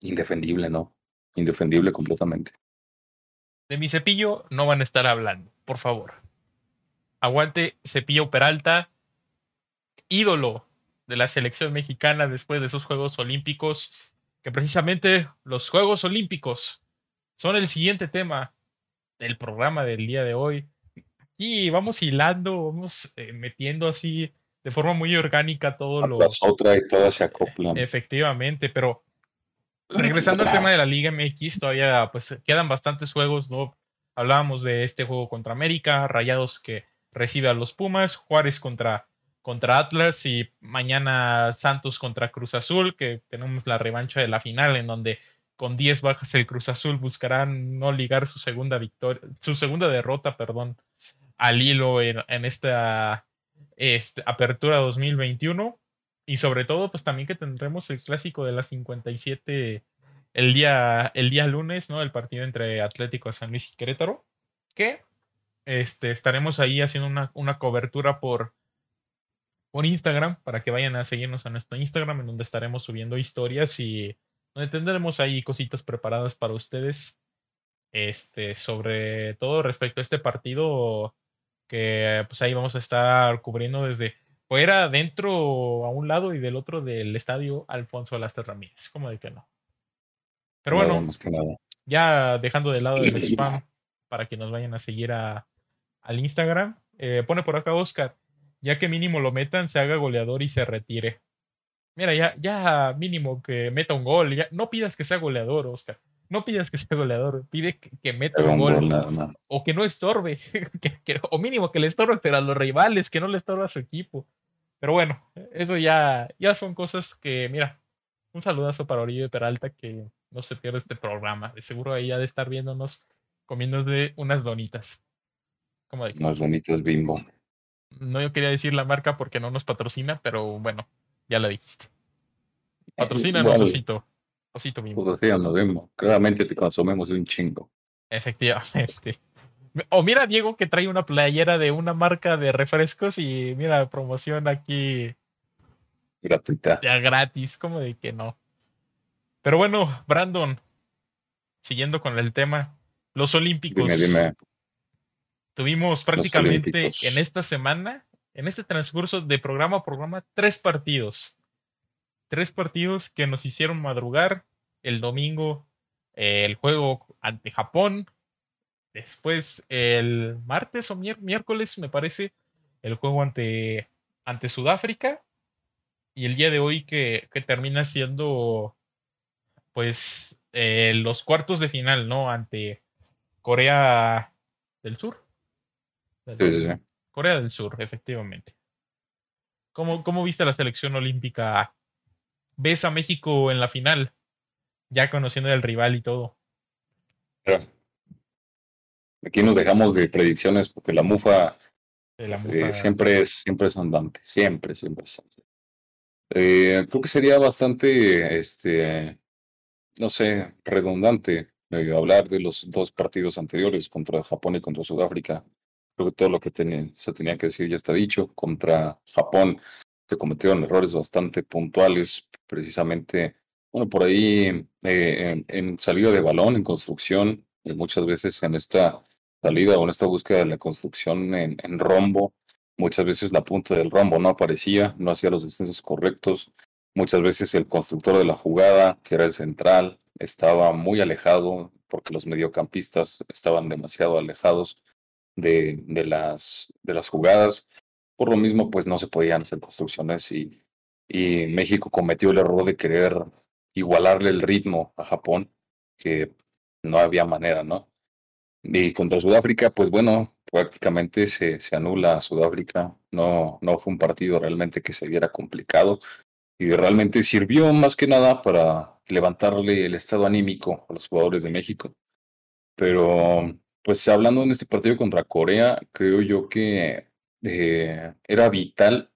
indefendible, ¿no? Indefendible completamente. De mi cepillo no van a estar hablando, por favor. Aguante Cepillo Peralta, ídolo de la selección mexicana después de esos Juegos Olímpicos, que precisamente los Juegos Olímpicos son el siguiente tema del programa del día de hoy. Y vamos hilando, vamos eh, metiendo así de forma muy orgánica todo lo. Las otras y todas se acoplan. Efectivamente, pero regresando al tema de la Liga MX, todavía pues quedan bastantes juegos, ¿no? Hablábamos de este juego contra América, Rayados que recibe a los Pumas, Juárez contra, contra Atlas y mañana Santos contra Cruz Azul, que tenemos la revancha de la final en donde con 10 bajas el Cruz Azul buscará no ligar su segunda victoria, su segunda derrota, perdón, al hilo en, esta este, apertura 2021. Y sobre todo, pues también que tendremos el clásico de las 57 el día, el día lunes, ¿no? El partido entre Atlético de San Luis y Querétaro. Que este, estaremos ahí haciendo una, una cobertura por, por Instagram para que vayan a seguirnos a nuestro Instagram en donde estaremos subiendo historias y donde tendremos ahí cositas preparadas para ustedes este sobre todo respecto a este partido que pues ahí vamos a estar cubriendo desde fuera, dentro, a un lado y del otro del estadio Alfonso Alastre Ramírez. Como de que no. Pero bueno, ya dejando de lado el spam para que nos vayan a seguir a, al Instagram, eh, pone por acá Oscar, ya que mínimo lo metan, se haga goleador y se retire. Mira, ya, ya mínimo que meta un gol, ya, no pidas que sea goleador, Oscar. No pidas que sea goleador, pide que, meta un gol. o que no estorbe, o mínimo que le estorbe, pero a los rivales, que no le estorbe a su equipo. Pero bueno, eso ya, ya son cosas que, mira, un saludazo para Orillo Peralta que no se pierde este programa. De seguro ahí ha de estar viéndonos comiéndose unas donitas. ¿Cómo de unas donitas bimbo. No yo quería decir la marca porque no nos patrocina, pero bueno, ya la dijiste. Patrocínanos, Osito. Osito bimbo. Patrocínanos, bimbo. Claramente te consumimos un chingo. Efectivamente. O mira Diego que trae una playera de una marca de refrescos y mira, promoción aquí. Gratuita. Ya gratis, como de que no. Pero bueno, Brandon, siguiendo con el tema, los Olímpicos. Tuvimos prácticamente en esta semana, en este transcurso de programa a programa, tres partidos. Tres partidos que nos hicieron madrugar. El domingo, eh, el juego ante Japón, Después, el martes o miércoles, me parece, el juego ante, ante Sudáfrica y el día de hoy que, que termina siendo pues eh, los cuartos de final, ¿no? Ante Corea del Sur. Corea del Sur, efectivamente. ¿Cómo, ¿Cómo viste la selección olímpica? ¿Ves a México en la final? Ya conociendo al rival y todo. Aquí nos dejamos de predicciones porque la mufa, eh, siempre, es, siempre es andante. Siempre, siempre es andante. Eh, creo que sería bastante, este, no sé, redundante eh, hablar de los dos partidos anteriores contra Japón y contra Sudáfrica. Creo que todo lo que se tenía que decir ya está dicho. Contra Japón, que cometieron errores bastante puntuales, precisamente, bueno, por ahí eh, en, salida de balón, en construcción, y muchas veces en esta salida o en esta búsqueda de la construcción en, rombo, muchas veces la punta del rombo no aparecía, no hacía los descensos correctos, muchas veces el constructor de la jugada, que era el central, estaba muy alejado porque los mediocampistas estaban demasiado alejados de, de, las, de las jugadas. Por lo mismo, pues no se podían hacer construcciones y, y México cometió el error de querer igualarle el ritmo a Japón, que no había manera, ¿no? Y contra Sudáfrica, pues bueno, prácticamente se, se anula a Sudáfrica. No, no fue un partido realmente que se viera complicado y realmente sirvió más que nada para levantarle el estado anímico a los jugadores de México. Pero, pues hablando en este partido contra Corea, creo yo que eh, era vital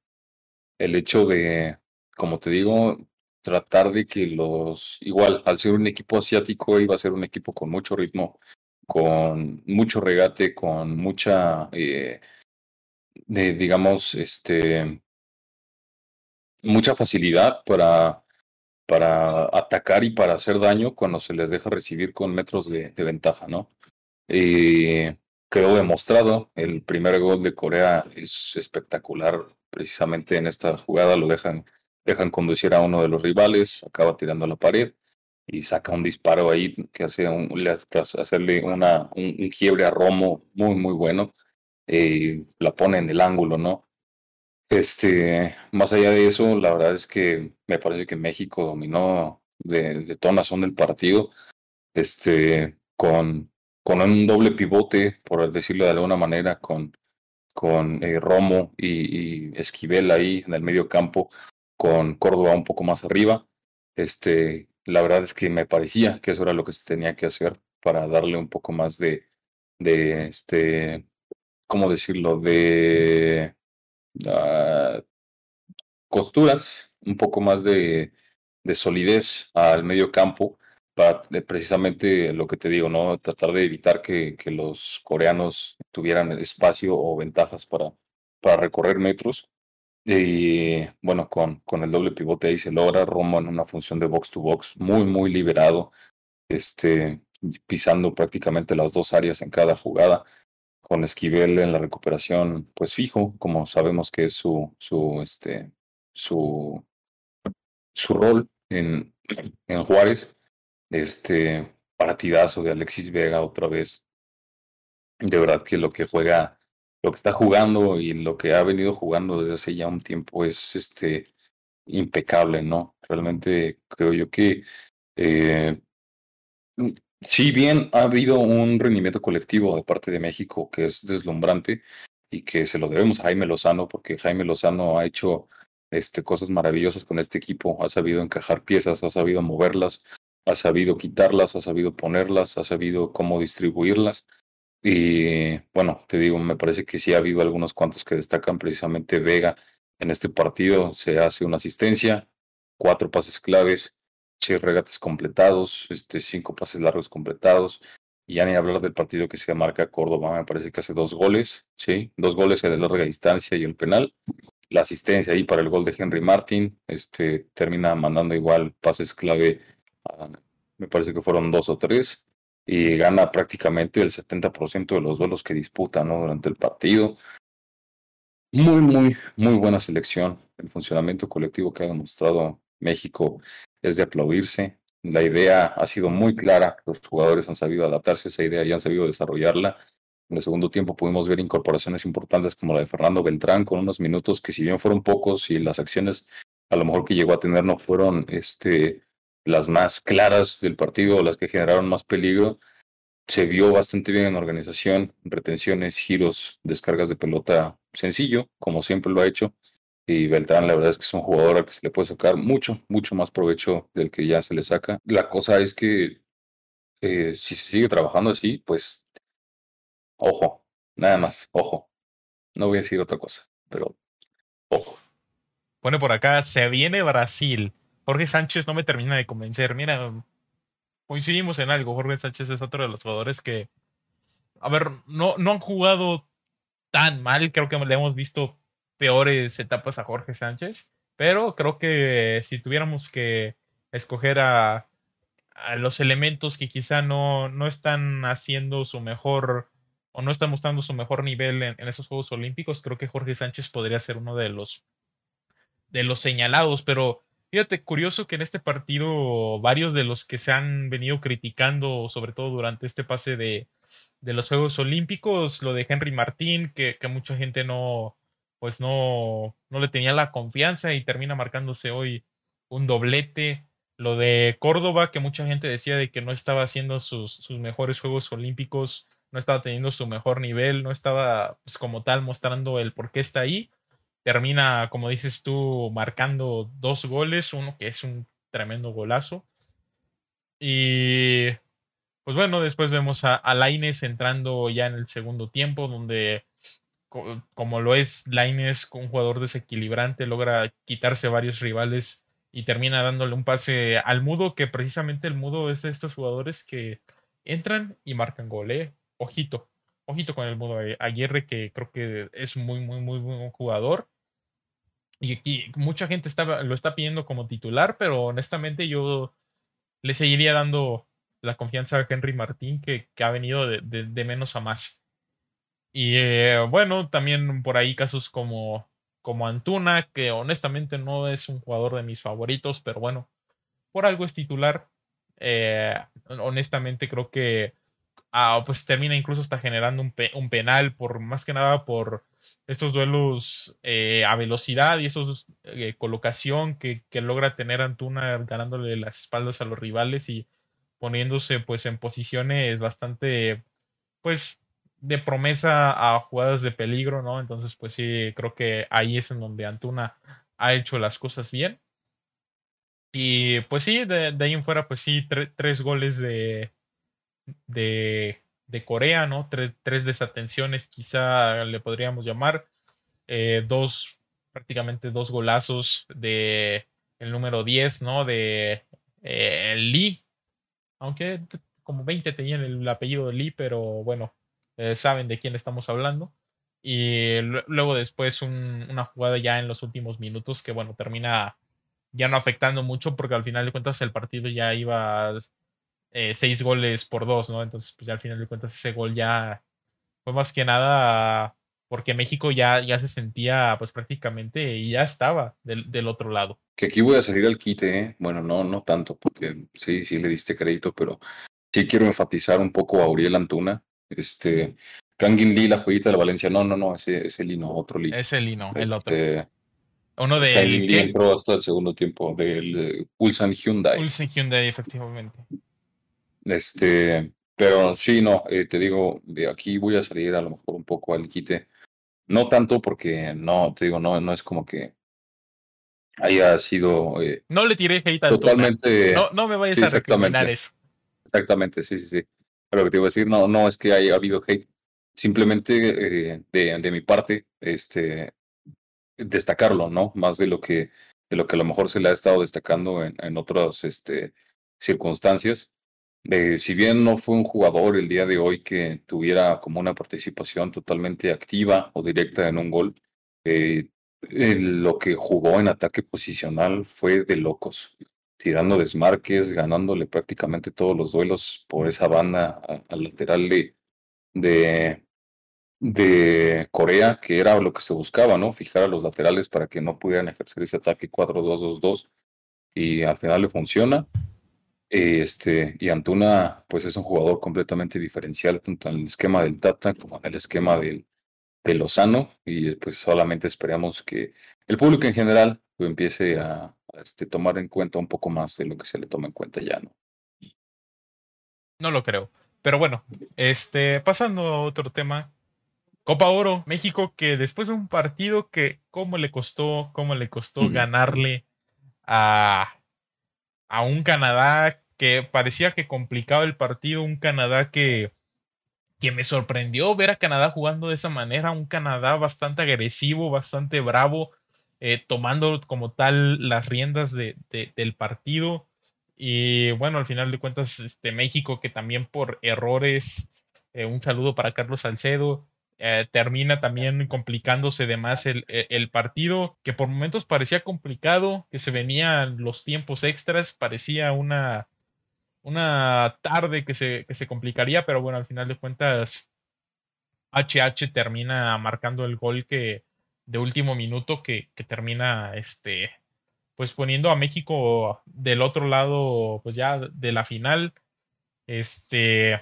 el hecho de, como te digo, tratar de que los, igual, al ser un equipo asiático, iba a ser un equipo con mucho ritmo, con mucho regate, con mucha, eh, digamos, este, mucha facilidad para, para atacar y para hacer daño cuando se les deja recibir con metros de, ventaja, ¿no? Y quedó demostrado, el primer gol de Corea es espectacular, precisamente en esta jugada lo dejan, dejan conducir a uno de los rivales, acaba tirando a la pared y saca un disparo ahí que hace un, hacerle una, un, quiebre a Romo muy, muy bueno. y la pone en el ángulo, ¿no? Este, más allá de eso, la verdad es que me parece que México dominó de, de toda zona del partido, este, con, con un doble pivote, por decirlo de alguna manera, con, con eh, Romo y, y, Esquivel ahí en el medio campo, con Córdoba un poco más arriba. Este, la verdad es que me parecía que eso era lo que se tenía que hacer para darle un poco más de, de este, ¿cómo decirlo? De uh, costuras, un poco más de, de, solidez al medio campo para precisamente lo que te digo, ¿no? Tratar de evitar que, los coreanos tuvieran espacio o ventajas para recorrer metros. Y bueno, con, con el doble pivote ahí se logra. En una función de box to box muy, muy liberado, este, pisando prácticamente las dos áreas en cada jugada con Esquivel en la recuperación, pues fijo, como sabemos que es su, su, este, su, su rol en, en Juárez, este partidazo de Alexis Vega otra vez. De verdad que lo que juega, lo que está jugando y lo que ha venido jugando desde hace ya un tiempo es este impecable, ¿no? Realmente creo yo que eh, si bien ha habido un rendimiento colectivo de parte de México que es deslumbrante y que se lo debemos a Jaime Lozano, porque Jaime Lozano ha hecho este, cosas maravillosas con este equipo, ha sabido encajar piezas, ha sabido moverlas, ha sabido quitarlas, ha sabido ponerlas, ha sabido cómo distribuirlas. Y bueno, te digo, me parece que sí ha habido algunos cuantos que destacan precisamente Vega en este partido, se hace una asistencia, cuatro pases claves, seis regates completados, este, cinco pases largos completados. Y ya ni hablar del partido que se marca Córdoba, me parece que hace dos goles, sí, dos goles en de larga distancia y el penal. La asistencia ahí para el gol de Henry Martin, este, termina mandando igual pases clave, me parece que fueron dos o tres, y gana prácticamente el 70% de los duelos que disputa ¿no? durante el partido. Muy, muy, muy buena selección. El funcionamiento colectivo que ha demostrado México es de aplaudirse. La idea ha sido muy clara, los jugadores han sabido adaptarse a esa idea y han sabido desarrollarla. En el segundo tiempo pudimos ver incorporaciones importantes como la de Fernando Beltrán con unos minutos que si bien fueron pocos y las acciones a lo mejor que llegó a tener no fueron este, las más claras del partido las que generaron más peligro, se vio bastante bien en organización, retenciones, giros, descargas de pelota sencillo, como siempre lo ha hecho. Y Beltrán, la verdad es que es un jugador al que se le puede sacar mucho, mucho más provecho del que ya se le saca. La cosa es que eh, si se sigue trabajando así, pues ojo, nada más, ojo. No voy a decir otra cosa, pero ojo. Pone por acá, se viene Brasil. Jorge Sánchez no me termina de convencer. Mira, coincidimos en algo. Jorge Sánchez es otro de los jugadores que, a ver, no, no han jugado tan mal. Creo que le hemos visto peores etapas a Jorge Sánchez. Pero creo que si tuviéramos que escoger a, a los elementos que quizá no, no, están haciendo su mejor o no están mostrando su mejor nivel en, esos Juegos Olímpicos, creo que Jorge Sánchez podría ser uno de los de los señalados, pero fíjate, curioso que en este partido varios de los que se han venido criticando, sobre todo durante este pase de, los Juegos Olímpicos, lo de Henry Martín, que, mucha gente no, pues no, no le tenía la confianza y termina marcándose hoy un doblete. Lo de Córdoba, que mucha gente decía de que no estaba haciendo sus, sus mejores Juegos Olímpicos, no estaba teniendo su mejor nivel, no estaba pues, como tal mostrando el por qué está ahí termina, como dices tú, marcando dos goles, uno que es un tremendo golazo. Y pues bueno, después vemos a, a Laines entrando ya en el segundo tiempo, donde como lo es Laines, un jugador desequilibrante, logra quitarse varios rivales y termina dándole un pase al Mudo, que precisamente el Mudo es de estos jugadores que entran y marcan gol, ¿eh? Ojito, ojito con el Mudo Aguirre, que creo que es muy, muy, muy buen jugador. Y, aquí mucha gente está, lo está pidiendo como titular, pero honestamente yo le seguiría dando la confianza a Henry Martín, que, que ha venido de, de, menos a más. Y eh, bueno, también por ahí casos como, como Antuna, que honestamente no es un jugador de mis favoritos, pero bueno, por algo es titular. Eh, honestamente creo que ah, pues termina incluso hasta generando un, un penal, por más que nada por estos duelos eh, a velocidad y esos eh, colocación que, que, logra tener Antuna ganándole las espaldas a los rivales y poniéndose pues en posiciones bastante pues de promesa a jugadas de peligro, ¿no? Entonces pues sí, creo que ahí es en donde Antuna ha hecho las cosas bien. Y pues sí, de, ahí en fuera pues sí, tres goles de, de de Corea, ¿no? Tres, desatenciones quizá le podríamos llamar. Eh, dos, prácticamente dos golazos de el número 10, ¿no? De eh, Lee. Aunque como 20 tenían el, apellido de Lee, pero bueno, eh, saben de quién estamos hablando. Y luego después una jugada ya en los últimos minutos que bueno, termina ya no afectando mucho porque al final de cuentas el partido ya iba eh, seis goles por dos, ¿no? Entonces, pues ya al final de cuentas ese gol ya fue más que nada porque México ya, ya se sentía pues prácticamente y ya estaba del, del otro lado. Que aquí voy a salir al quite, ¿eh? bueno, no, no tanto, porque sí, sí le diste crédito, pero sí quiero enfatizar un poco a Uriel Antuna. Este, Kangin Lee, la joyita de la Valencia, no, no, no, ese, ese Lee no, otro Lee. Ese Lee no, el otro. Este, Uno de Kangin Lee entró hasta el segundo tiempo, del uh, Ulsan Hyundai. Ulsan Hyundai, efectivamente. Este, pero sí, no, eh, te digo, de aquí voy a salir a lo mejor un poco al quite. No tanto porque no, te digo, no, no es como que haya sido. Eh, no le tiré hate Totalmente. No, no me vayas a recriminar eso. Exactamente, sí, sí, sí. Pero lo que te iba a decir, no, no es que haya habido hate. Simplemente eh, de, de mi parte, este, destacarlo, ¿no? Más de lo que, de lo que a lo mejor se le ha estado destacando en, en otras este, circunstancias. Eh, si bien no fue un jugador el día de hoy que tuviera como una participación totalmente activa o directa en un gol, eh, lo que jugó en ataque posicional fue de locos, tirando desmarques, ganándole prácticamente todos los duelos por esa banda al lateral de, de, de Corea, que era lo que se buscaba, ¿no? Fijar a los laterales para que no pudieran ejercer ese ataque 4-2-2-2 y al final le funciona. Este, y Antuna, pues es un jugador completamente diferencial, tanto en el esquema del Tata como en el esquema del, de Lozano, y pues solamente esperamos que el público en general pues, empiece a, este, tomar en cuenta un poco más de lo que se le toma en cuenta ya, ¿no? No lo creo. Pero bueno, este, pasando a otro tema. Copa Oro, México, que después de un partido que cómo le costó, cómo le costó ganarle a, a un Canadá que parecía que complicaba el partido, un Canadá que, que me sorprendió ver a Canadá jugando de esa manera, un Canadá bastante agresivo, bastante bravo, eh, tomando como tal las riendas de, del partido. Y bueno, al final de cuentas, este México que también por errores, eh, un saludo para Carlos Salcedo, eh, termina también complicándose de más el, e, el, partido, que por momentos parecía complicado, que se venían los tiempos extras, parecía una, una tarde que se, que se complicaría, pero bueno, al final de cuentas, HH termina marcando el gol que de último minuto que, que termina este pues poniendo a México del otro lado, pues ya de la final, este,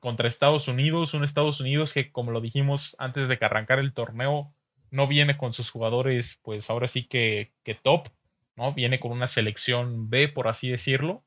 contra Estados Unidos, un Estados Unidos que, como lo dijimos antes de que arrancar el torneo, no viene con sus jugadores, pues ahora sí que, que top, ¿no? Viene con una selección B, por así decirlo.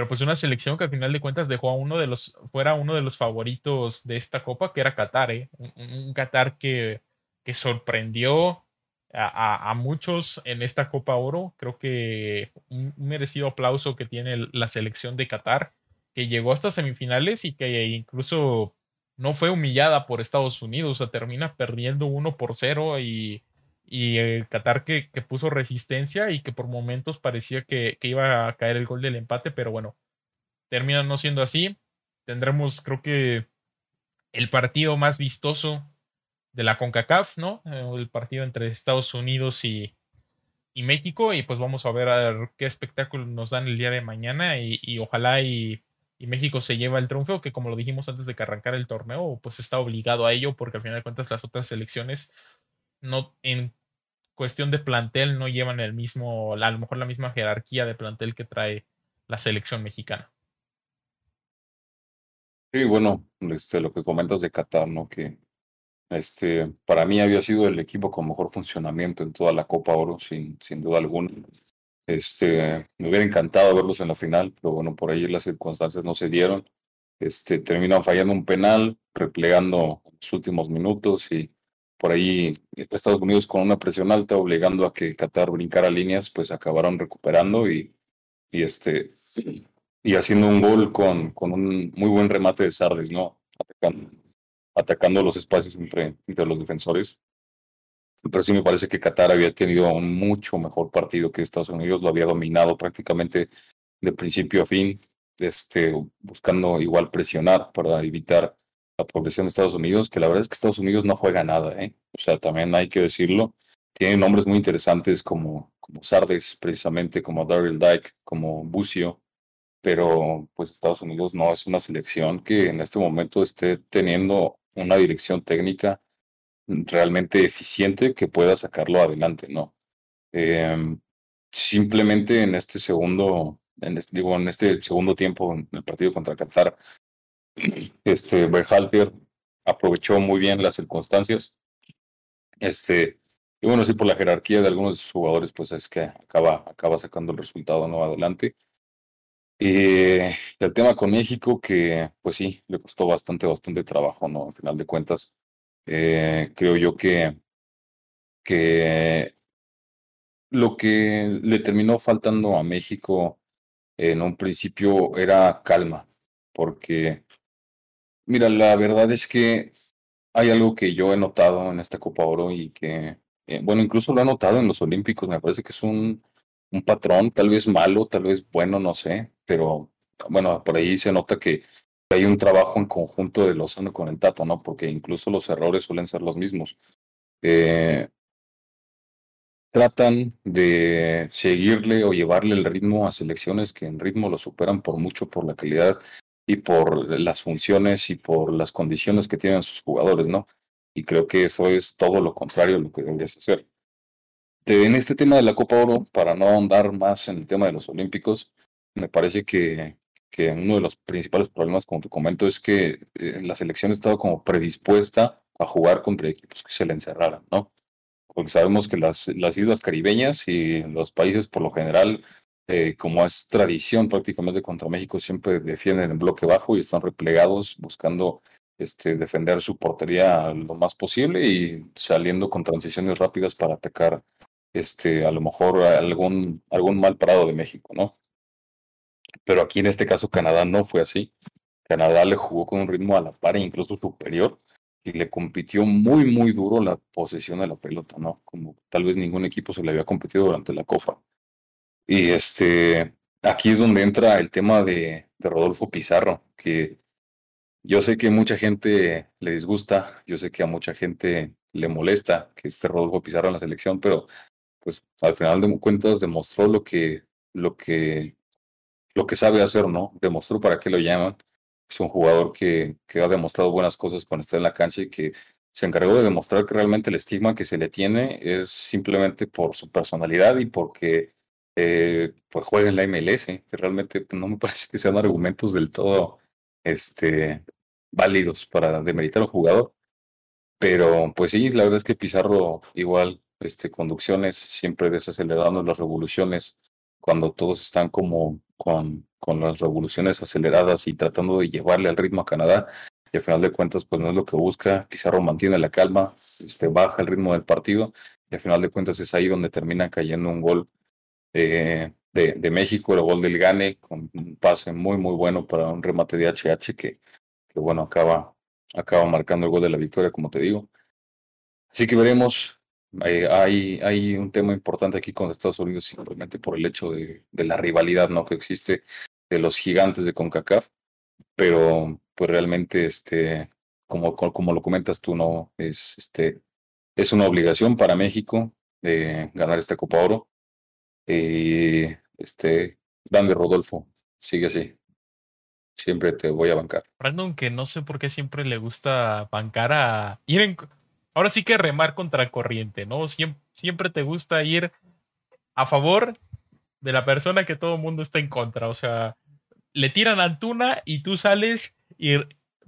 Pero pues una selección que al final de cuentas dejó a uno de los, fuera uno de los favoritos de esta copa, que era Qatar, ¿eh? un, Qatar que, que sorprendió, a, muchos en esta Copa Oro. Creo que un merecido aplauso que tiene la selección de Qatar, que llegó hasta semifinales y que incluso no fue humillada por Estados Unidos, o sea, termina perdiendo 1 por 0 y, y el Qatar que, puso resistencia y que por momentos parecía que, que iba a caer el gol del empate, pero bueno, termina no siendo así. Tendremos, creo que, el partido más vistoso de la CONCACAF, ¿no? Eh, el partido entre Estados Unidos y, y, México. Y pues vamos a ver, a ver qué espectáculo nos dan el día de mañana. Y, ojalá y, y, México se lleva el triunfo, que como lo dijimos antes de que arrancara el torneo, pues está obligado a ello, porque al final de cuentas las otras selecciones no en cuestión de plantel no llevan el mismo, a lo mejor la misma jerarquía de plantel que trae la selección mexicana. Sí, bueno, este, lo que comentas de Qatar, ¿no? Que este, para mí había sido el equipo con mejor funcionamiento en toda la Copa Oro, sin, sin duda alguna. Este, me hubiera encantado verlos en la final, pero bueno, por ahí las circunstancias no se dieron. Este, terminan fallando un penal, replegando los últimos minutos y por ahí Estados Unidos con una presión alta, obligando a que Qatar brincara líneas, pues acabaron recuperando y, y este y haciendo un gol con, con un muy buen remate de Sardes, ¿no? Atacando atacando los espacios entre, entre los defensores. Pero sí me parece que Qatar había tenido un mucho mejor partido que Estados Unidos, lo había dominado prácticamente de principio a fin, este, buscando igual presionar para evitar la progresión de Estados Unidos, que la verdad es que Estados Unidos no juega nada, ¿eh? O sea, también hay que decirlo. Tienen nombres muy interesantes como, como Sardes, precisamente, como Daryl Dyke, como Bucio, pero pues Estados Unidos no es una selección que en este momento esté teniendo una dirección técnica realmente eficiente que pueda sacarlo adelante, ¿no? Em, simplemente en este segundo, en este, digo, en este segundo tiempo, en el partido contra Qatar, este Berhalter aprovechó muy bien las circunstancias. Este, y bueno, sí, por la jerarquía de algunos de sus jugadores, pues es que acaba, acaba sacando el resultado no adelante. Eh, el tema con México, que pues sí, le costó bastante, bastante trabajo, ¿no? Al final de cuentas, eh, creo yo que, que lo que le terminó faltando a México en un principio era calma, porque, mira, la verdad es que hay algo que yo he notado en esta Copa Oro y que, eh, bueno, incluso lo he notado en los Olímpicos, me parece que es un, un patrón, tal vez malo, tal vez bueno, no sé, pero bueno, por ahí se nota que hay un trabajo en conjunto de Lozano con el Tata, ¿no? Porque incluso los errores suelen ser los mismos. Eh, tratan de seguirle o llevarle el ritmo a selecciones que en ritmo lo superan por mucho por la calidad y por las funciones y por las condiciones que tienen sus jugadores, ¿no? Y creo que eso es todo lo contrario a lo que deberías hacer en este tema de la Copa Oro, para no ahondar más en el tema de los Olímpicos, me parece que, que uno de los principales problemas, como te comento, es que eh, la selección estaba como predispuesta a jugar contra equipos que se le encerraran, ¿no? Porque sabemos que las, las islas caribeñas y los países por lo general, eh, como es tradición prácticamente contra México, siempre defienden en bloque bajo y están replegados buscando este, defender su portería lo más posible y saliendo con transiciones rápidas para atacar este, a lo mejor algún, algún mal parado de México, ¿no? Pero aquí en este caso Canadá no fue así. Canadá le jugó con un ritmo a la par e incluso superior y le compitió muy, muy duro la posesión de la pelota, ¿no? Como tal vez ningún equipo se le había competido durante la Copa. Y este, aquí es donde entra el tema de, Rodolfo Pizarro, que yo sé que mucha gente le disgusta, yo sé que a mucha gente le molesta que esté Rodolfo Pizarro en la selección, pero pues al final de cuentas demostró lo que, lo que lo que sabe hacer, ¿no? Demostró para qué lo llaman. Es un jugador que, que ha demostrado buenas cosas cuando está en la cancha y que se encargó de demostrar que realmente el estigma que se le tiene es simplemente por su personalidad y porque eh, pues juega en la MLS, que realmente pues, no me parece que sean argumentos del todo este, válidos para demeritar a jugador. Pero pues sí, la verdad es que Pizarro igual, este, conducciones, siempre desacelerando las revoluciones, cuando todos están como con, con las revoluciones aceleradas y tratando de llevarle al ritmo a Canadá. Y al final de cuentas, pues no es lo que busca. Pizarro mantiene la calma, este, baja el ritmo del partido. Y al final de cuentas es ahí donde termina cayendo un gol de, de, México, el gol del Gane, con un pase muy, muy bueno para un remate de HH que, que bueno, acaba, acaba marcando el gol de la victoria, como te digo. Así que veremos hay, hay un tema importante aquí con Estados Unidos simplemente por el hecho de, de, la rivalidad ¿no? que existe de los gigantes de CONCACAF, pero pues realmente este, como, como lo comentas tú, no es, este, es una obligación para México de ganar esta Copa Oro. Y este, grande Rodolfo, sigue así. Siempre te voy a bancar. Brandon, que no sé por qué siempre le gusta bancar a ir en, ahora sí que remar contra corriente, ¿no? Siempre, te gusta ir a favor de la persona que todo el mundo está en contra. O sea, le tiran a Antuna y tú sales y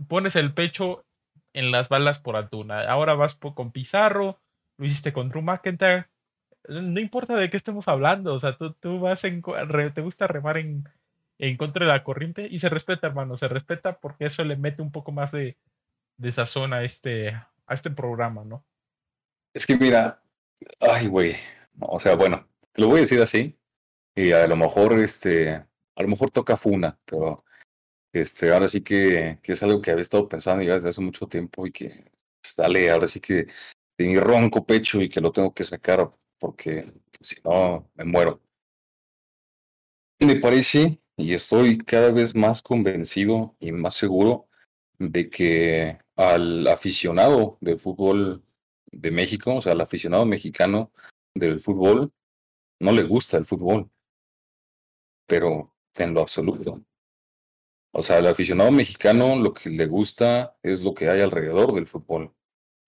pones el pecho en las balas por Antuna. Ahora vas con Pizarro, lo hiciste con Drew McIntyre. No importa de qué estemos hablando, o sea, tú, tú vas en, te gusta remar en, en contra de la corriente y se respeta, hermano, se respeta porque eso le mete un poco más de, de sazón a este, a este programa, ¿no? Es que mira, ay, güey, o sea, bueno, te lo voy a decir así, y a lo mejor, este, a lo mejor toca funa, pero este, ahora sí que, que es algo que había estado pensando ya desde hace mucho tiempo y que sale ahora sí que de mi ronco pecho y que lo tengo que sacar porque si no me muero. Me parece, y estoy cada vez más convencido y más seguro de que al aficionado del fútbol de México, o sea, al aficionado mexicano del fútbol, no le gusta el fútbol, pero en lo absoluto. O sea, al aficionado mexicano lo que le gusta es lo que hay alrededor del fútbol.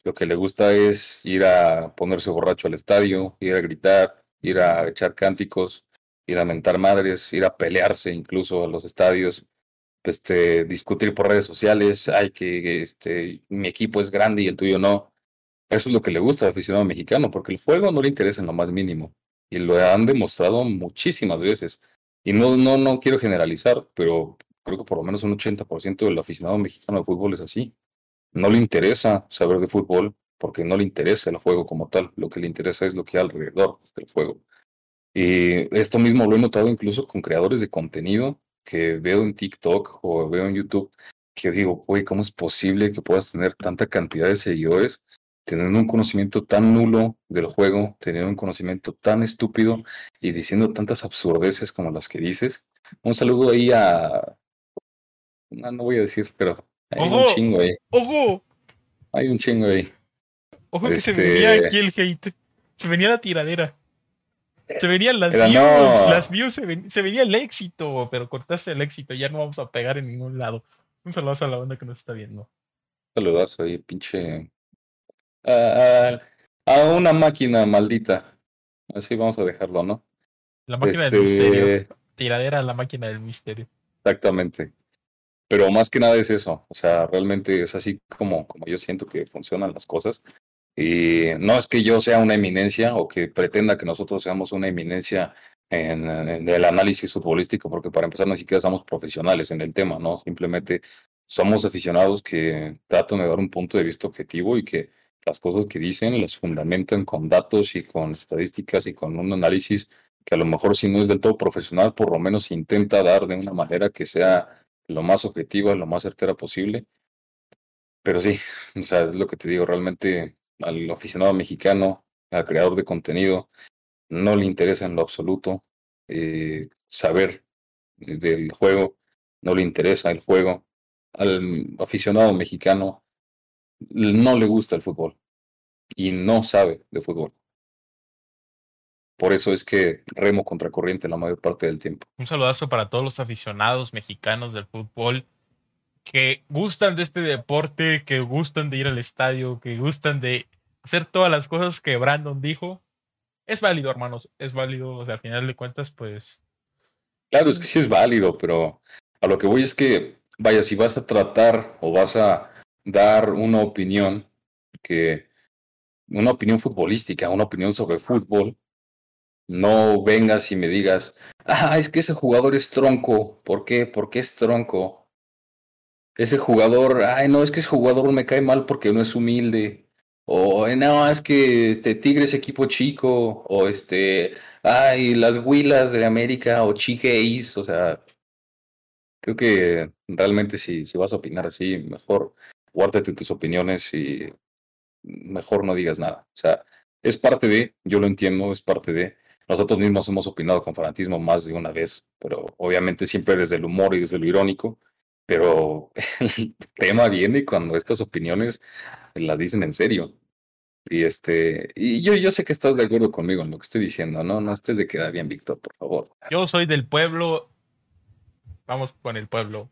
Lo que le gusta es ir a ponerse borracho al estadio, ir a gritar, ir a echar cánticos, ir a mentar madres, ir a pelearse incluso a los estadios este, discutir por redes sociales, hay que este, mi equipo es grande y el tuyo no. Eso es lo que le gusta al aficionado mexicano, porque el fuego no le interesa en lo más mínimo. Y lo han demostrado muchísimas veces. Y no, no, no quiero generalizar, pero creo que por lo menos un 80% del aficionado mexicano de fútbol es así. No le interesa saber de fútbol porque no le interesa el juego como tal. Lo que le interesa es lo que hay alrededor del juego. Y esto mismo lo he notado incluso con creadores de contenido que veo en TikTok o veo en YouTube, que digo, güey, ¿cómo es posible que puedas tener tanta cantidad de seguidores teniendo un conocimiento tan nulo del juego, teniendo un conocimiento tan estúpido y diciendo tantas absurdeces como las que dices? Un saludo ahí a... No, no voy a decir, pero hay un chingo ahí. ¡Ojo! Hay un chingo ahí. Ojo que se venía este aquí el hate. Se venía la tiradera. Se venían las views, las views, se, venía el éxito, pero cortaste el éxito, ya no vamos a pegar en ningún lado. Un saludo a la banda que nos está viendo. Saludazo ahí, pinche. a una máquina maldita. Así vamos a dejarlo, ¿no? La máquina del misterio. Este, tiradera a la máquina del misterio. Exactamente. Pero más que nada es eso. O sea, realmente es así como, como yo siento que funcionan las cosas. Y no es que yo sea una eminencia o que pretenda que nosotros seamos una eminencia en, en, el análisis futbolístico, porque para empezar ni siquiera somos profesionales en el tema, ¿no? Simplemente somos aficionados que tratan de dar un punto de vista objetivo y que las cosas que dicen las fundamentan con datos y con estadísticas y con un análisis que a lo mejor si no es del todo profesional, por lo menos intenta dar de una manera que sea lo más objetiva, lo más certera posible. Pero sí, o sea, es lo que te digo, realmente al aficionado mexicano, al creador de contenido, no le interesa en lo absoluto eh, saber del juego, no le interesa el juego. Al aficionado mexicano no le gusta el fútbol y no sabe de fútbol. Por eso es que remo contracorriente la mayor parte del tiempo. Un saludazo para todos los aficionados mexicanos del fútbol que gustan de este deporte, que gustan de ir al estadio, que gustan de hacer todas las cosas que Brandon dijo. Es válido, hermanos, es válido. O sea, al final de cuentas, pues. Claro, es que sí es válido, pero a lo que voy es que, vaya, si vas a tratar o vas a dar una opinión que. Una opinión futbolística, una opinión sobre fútbol, no vengas y me digas, ah, es que ese jugador es tronco. ¿Por qué? ¿Por qué es tronco? Ese jugador, ay, no, es que ese jugador me cae mal porque no es humilde. O no, es que este Tigre equipo chico. O este, ay, las Huilas de América o Chiqueis. O sea, creo que realmente si, si vas a opinar así, mejor guárdate tus opiniones y mejor no digas nada. O sea, es parte de, yo lo entiendo, es parte de, nosotros mismos hemos opinado con fanatismo más de una vez, pero obviamente siempre desde el humor y desde lo irónico. Pero el tema viene cuando estas opiniones las dicen en serio. Y este, y yo, yo sé que estás de acuerdo conmigo en lo que estoy diciendo, ¿no? No estés de quedar bien, Víctor, por favor. Yo soy del pueblo. Vamos con el pueblo.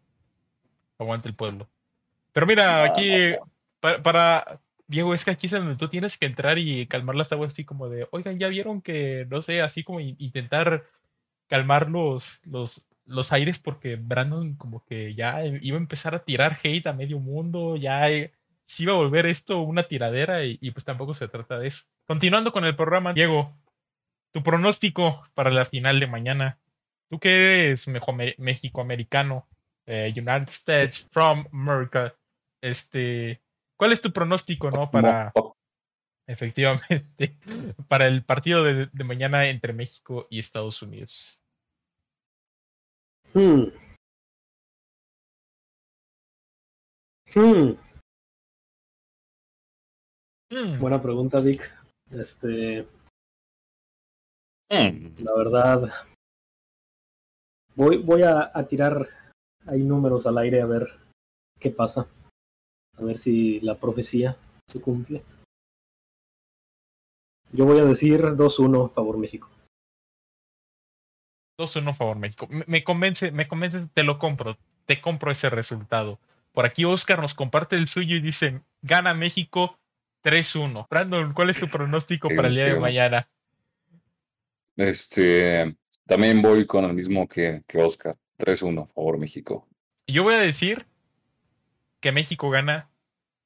Aguante el pueblo. Pero mira, aquí, para, para, Diego, es que aquí es donde tú tienes que entrar y calmar las aguas así como de, oigan, ya vieron que, no sé, así como intentar calmar los, los, los aires porque Brandon como que ya iba a empezar a tirar hate a medio mundo, ya se iba a volver esto una tiradera y, pues tampoco se trata de eso. Continuando con el programa, Diego, tu pronóstico para la final de mañana. Tú que eres mexicoamericano, eh, United States from America, este, ¿Cuál es tu pronóstico, no? Para. Efectivamente. Para el partido de, de mañana entre México y Estados Unidos. Hmm. Hmm. Mm. Buena pregunta, Vic. Este, la verdad, voy, voy a, a tirar ahí números al aire a ver qué pasa. A ver si la profecía se cumple. Yo voy a decir 2-1 favor México. 2-1 favor México. Me, me convence, me convence, te lo compro. Te compro ese resultado. Por aquí Oscar nos comparte el suyo y dice, gana México 3-1. Brandon, ¿cuál es tu pronóstico para el día de mañana? Este, también voy con el mismo que, que Oscar. 3-1, favor México. Yo voy a decir que México gana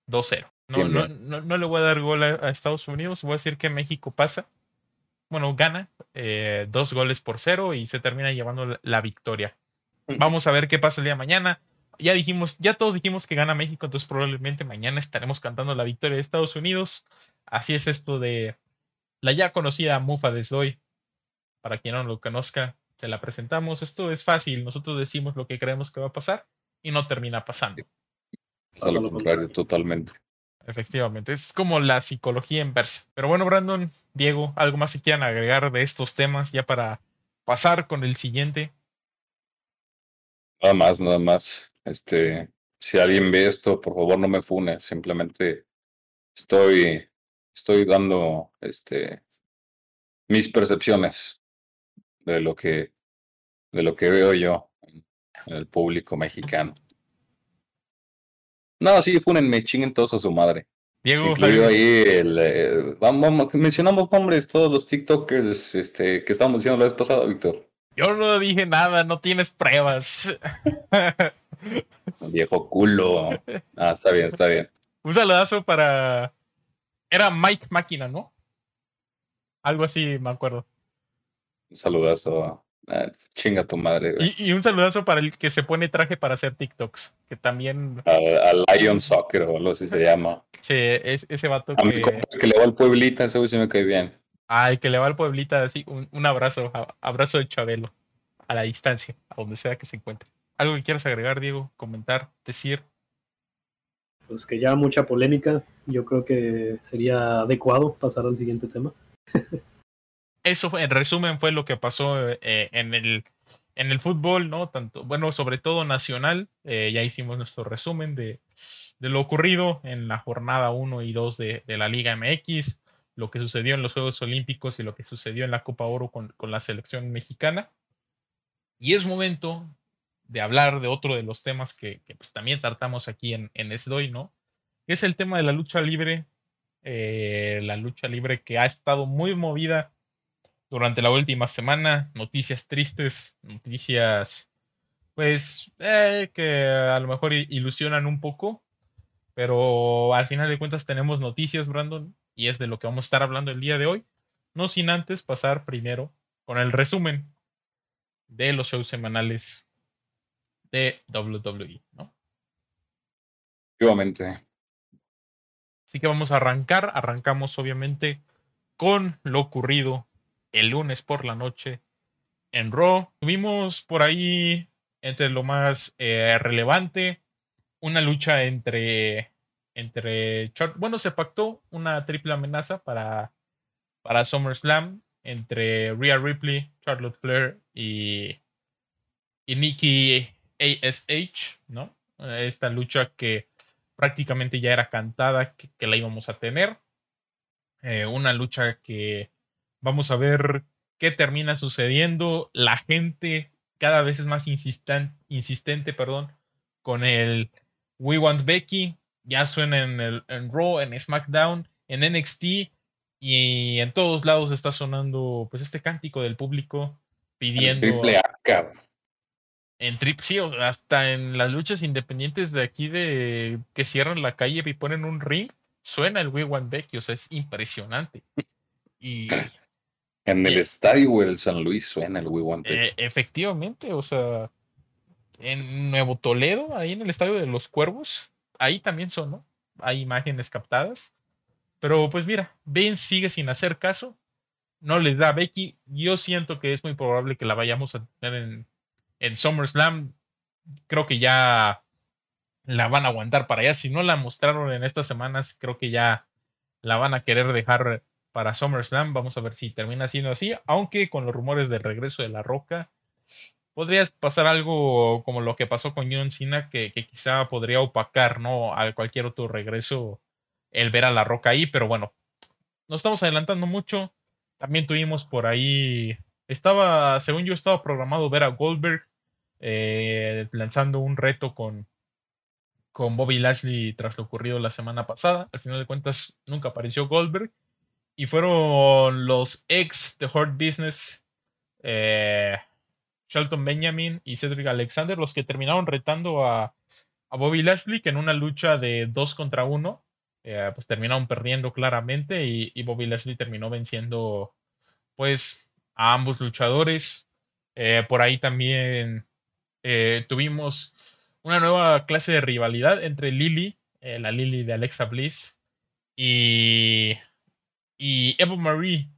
2-0. No, no, no, no le voy a dar gol a, a Estados Unidos. Voy a decir que México pasa. Bueno, gana eh, dos goles por cero y se termina llevando la, la victoria. Vamos a ver qué pasa el día de mañana. Ya dijimos, ya todos dijimos que gana México, entonces probablemente mañana estaremos cantando la victoria de Estados Unidos. Así es esto de la ya conocida Mufa desde hoy. Para quien no lo conozca, se la presentamos. Esto es fácil. Nosotros decimos lo que creemos que va a pasar y no termina pasando. Pasa lo contrario. totalmente. Efectivamente, es como la psicología inversa. Pero bueno, Brandon, Diego, ¿algo más que quieran agregar de estos temas ya para pasar con el siguiente? Nada más, nada más. Este, si alguien ve esto, por favor no me fune. Simplemente estoy, estoy dando, este, mis percepciones de lo que, de lo que veo yo en el público mexicano. No, sí, funenme, chinguen todos a su madre. Diego, Incluido ahí el, eh, vamos, vamos, mencionamos nombres, todos los TikTokers, este, que estábamos diciendo la vez pasada, Víctor. Yo no dije nada, no tienes pruebas. Viejo culo. Ah, está bien, está bien. Un saludazo para. Era Mike Máquina, ¿no? Algo así, me acuerdo. Un saludazo. Ah, chinga tu madre, güey. Y, y un saludazo para el que se pone traje para hacer TikToks. Que también. Al, al Lion Soccer o algo así se llama. Sí, es, ese vato A que. compa que le va al pueblita, ese güey sí me cae bien. Ay, que le va al pueblita así. Un, un abrazo. a- abrazo de Chabelo. A la distancia, a donde sea que se encuentre. ¿Algo que quieras agregar, Diego? Comentar, decir. Pues que ya mucha polémica. Yo creo que sería adecuado pasar al siguiente tema. eso fue- en resumen fue lo que pasó eh, en el en el fútbol, ¿no? Tanto, bueno, sobre todo nacional. eh, ya hicimos nuestro resumen de, de lo ocurrido en la jornada 1 y 2 de, de la Liga MX, lo que sucedió en los Juegos Olímpicos y lo que sucedió en la Copa Oro con, con la selección mexicana. Y es momento de hablar de otro de los temas que, que, pues, también tratamos aquí en, en SDOI, ¿no? Que es el tema de la lucha libre. eh, la lucha libre que ha estado muy movida durante la última semana. Noticias tristes, noticias, pues, eh, que a lo mejor ilusionan un poco. Pero al final de cuentas tenemos noticias, Brandon, y es de lo que vamos a estar hablando el día de hoy. No sin antes pasar primero con el resumen de los shows semanales de WWE, ¿no? Efectivamente. Así que vamos a arrancar. Arrancamos obviamente con lo ocurrido el lunes por la noche en Raw. Tuvimos por ahí, entre lo más eh, relevante, una lucha entre, entre... Bueno, se pactó una triple amenaza para, para SummerSlam entre Rhea Ripley, Charlotte Flair y, y Nikki ASH, ¿no? Esta lucha que prácticamente ya era cantada que, que la íbamos a tener. Eh, una lucha que vamos a ver qué termina sucediendo. La gente cada vez es más insistan- insistente perdón, con el We Want Becky. Ya suena en, el, en Raw, en SmackDown, en NXT y en todos lados está sonando pues este cántico del público pidiendo triple A, cabrón. en trip, sí, o sea, hasta en las luchas independientes de aquí de que cierran la calle y ponen un ring, suena el We Want Becky, o sea, es impresionante. Y En el Bien. estadio del San Luis suena el We Want eh, efectivamente, o sea, en Nuevo Toledo, ahí en el estadio de los Cuervos, ahí también sonó, hay imágenes captadas. Pero pues mira, Ben sigue sin hacer caso, no les da a Becky. Yo siento que es muy probable que la vayamos a tener en, en SummerSlam. Creo que ya la van a aguantar para allá. Si no la mostraron en estas semanas, creo que ya la van a querer dejar para SummerSlam. Vamos a ver si termina siendo así. Aunque con los rumores del regreso de La Roca, podría pasar algo como lo que pasó con John Cena, que, quizá podría opacar ¿no? a cualquier otro regreso el ver a La Roca ahí. Pero bueno, nos estamos adelantando mucho. También tuvimos por ahí. Estaba, según yo, estaba programado ver a Goldberg eh, lanzando un reto con, con Bobby Lashley tras lo ocurrido la semana pasada. Al final de cuentas, nunca apareció Goldberg. Y fueron los ex de Hurt Business, eh, Shelton Benjamin y Cedric Alexander, los que terminaron retando a, Bobby Lashley, que en una lucha de dos contra uno, eh, pues terminaron perdiendo claramente. Y, Bobby Lashley terminó venciendo, pues, a ambos luchadores. Eh, por ahí también tuvimos una nueva clase de rivalidad entre Lily, la Lily de Alexa Bliss, y, y Eva Marie,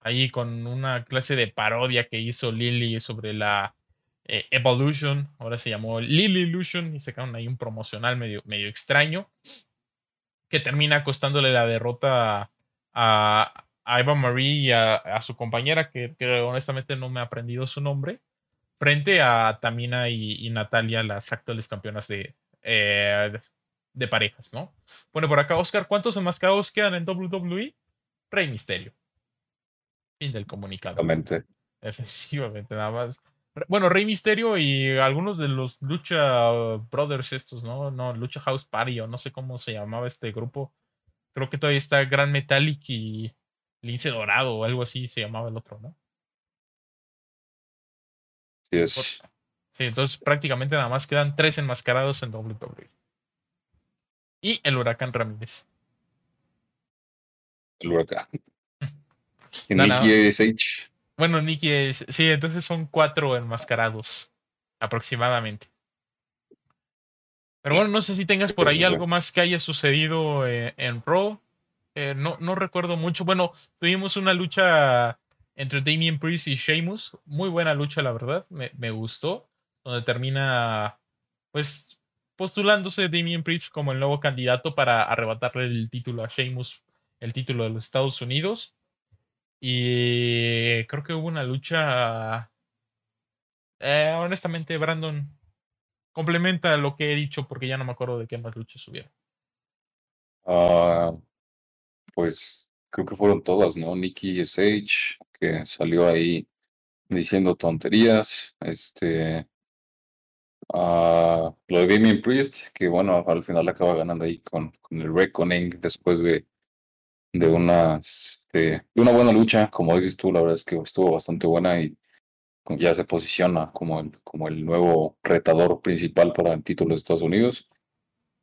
ahí con una clase de parodia que hizo Lily sobre la eh, Evolution, ahora se llamó Lily Illusion, y sacaron ahí un promocional medio, medio extraño, que termina costándole la derrota a, Eva Marie y a, su compañera, que, honestamente no me ha aprendido su nombre frente a Tamina y, Natalia, las actuales campeonas de, eh, de, de parejas, ¿no? Pone por acá, Oscar, ¿cuántos enmascarados quedan en WWE? Rey Misterio. Fin del comunicado. Exactamente. Efectivamente, nada más. Bueno, Rey Misterio y algunos de los Lucha Brothers estos, ¿no? No, Lucha House Party o no sé cómo se llamaba este grupo. Creo que todavía está Gran Metallic y Lince Dorado o algo así se llamaba el otro, ¿no? Yes. Sí, entonces prácticamente nada más quedan tres enmascarados en WWE. Y el Huracán Ramírez. El huracán. Y No, no. Nicky ASH. Bueno, Nicky es. Sí, entonces son cuatro enmascarados. Aproximadamente. Pero bueno, no sé si tengas por ahí Pues, algo más que haya sucedido eh, en Raw. Eh, no, no recuerdo mucho. Bueno, tuvimos una lucha entre Damien Priest y Sheamus. Muy buena lucha, la verdad. Me, me gustó. Donde termina, pues, postulándose Damien Priest como el nuevo candidato para arrebatarle el título a Sheamus, el título de los Estados Unidos. Y creo que hubo una lucha. eh, honestamente, Brandon complementa lo que he dicho porque ya no me acuerdo de qué más luchas hubieron. Ah, pues creo que fueron todas, ¿no? Nicky SH, que salió ahí diciendo tonterías. Este. lo de Damien Priest, que bueno, al final acaba ganando ahí con, con el Reckoning después de, de una, este, de una buena lucha. Como dices tú, la verdad es que estuvo bastante buena y ya se posiciona como el, como el nuevo retador principal para el título de Estados Unidos.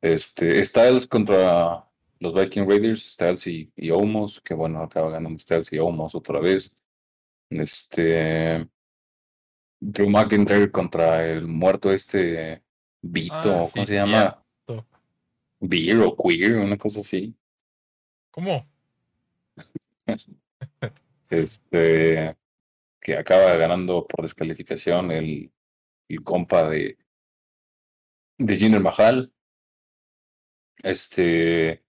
Este, Styles contra los Viking Raiders, Styles y, y Omos, que bueno, acaba ganando Styles y Omos otra vez. Este, Drew McIntyre contra el muerto este Vito, Ah, ¿cómo sí, se llama? Beer o Queer, una cosa así. ¿Cómo? Este, que acaba ganando por descalificación el, el compa de, de Jinder Mahal. Este,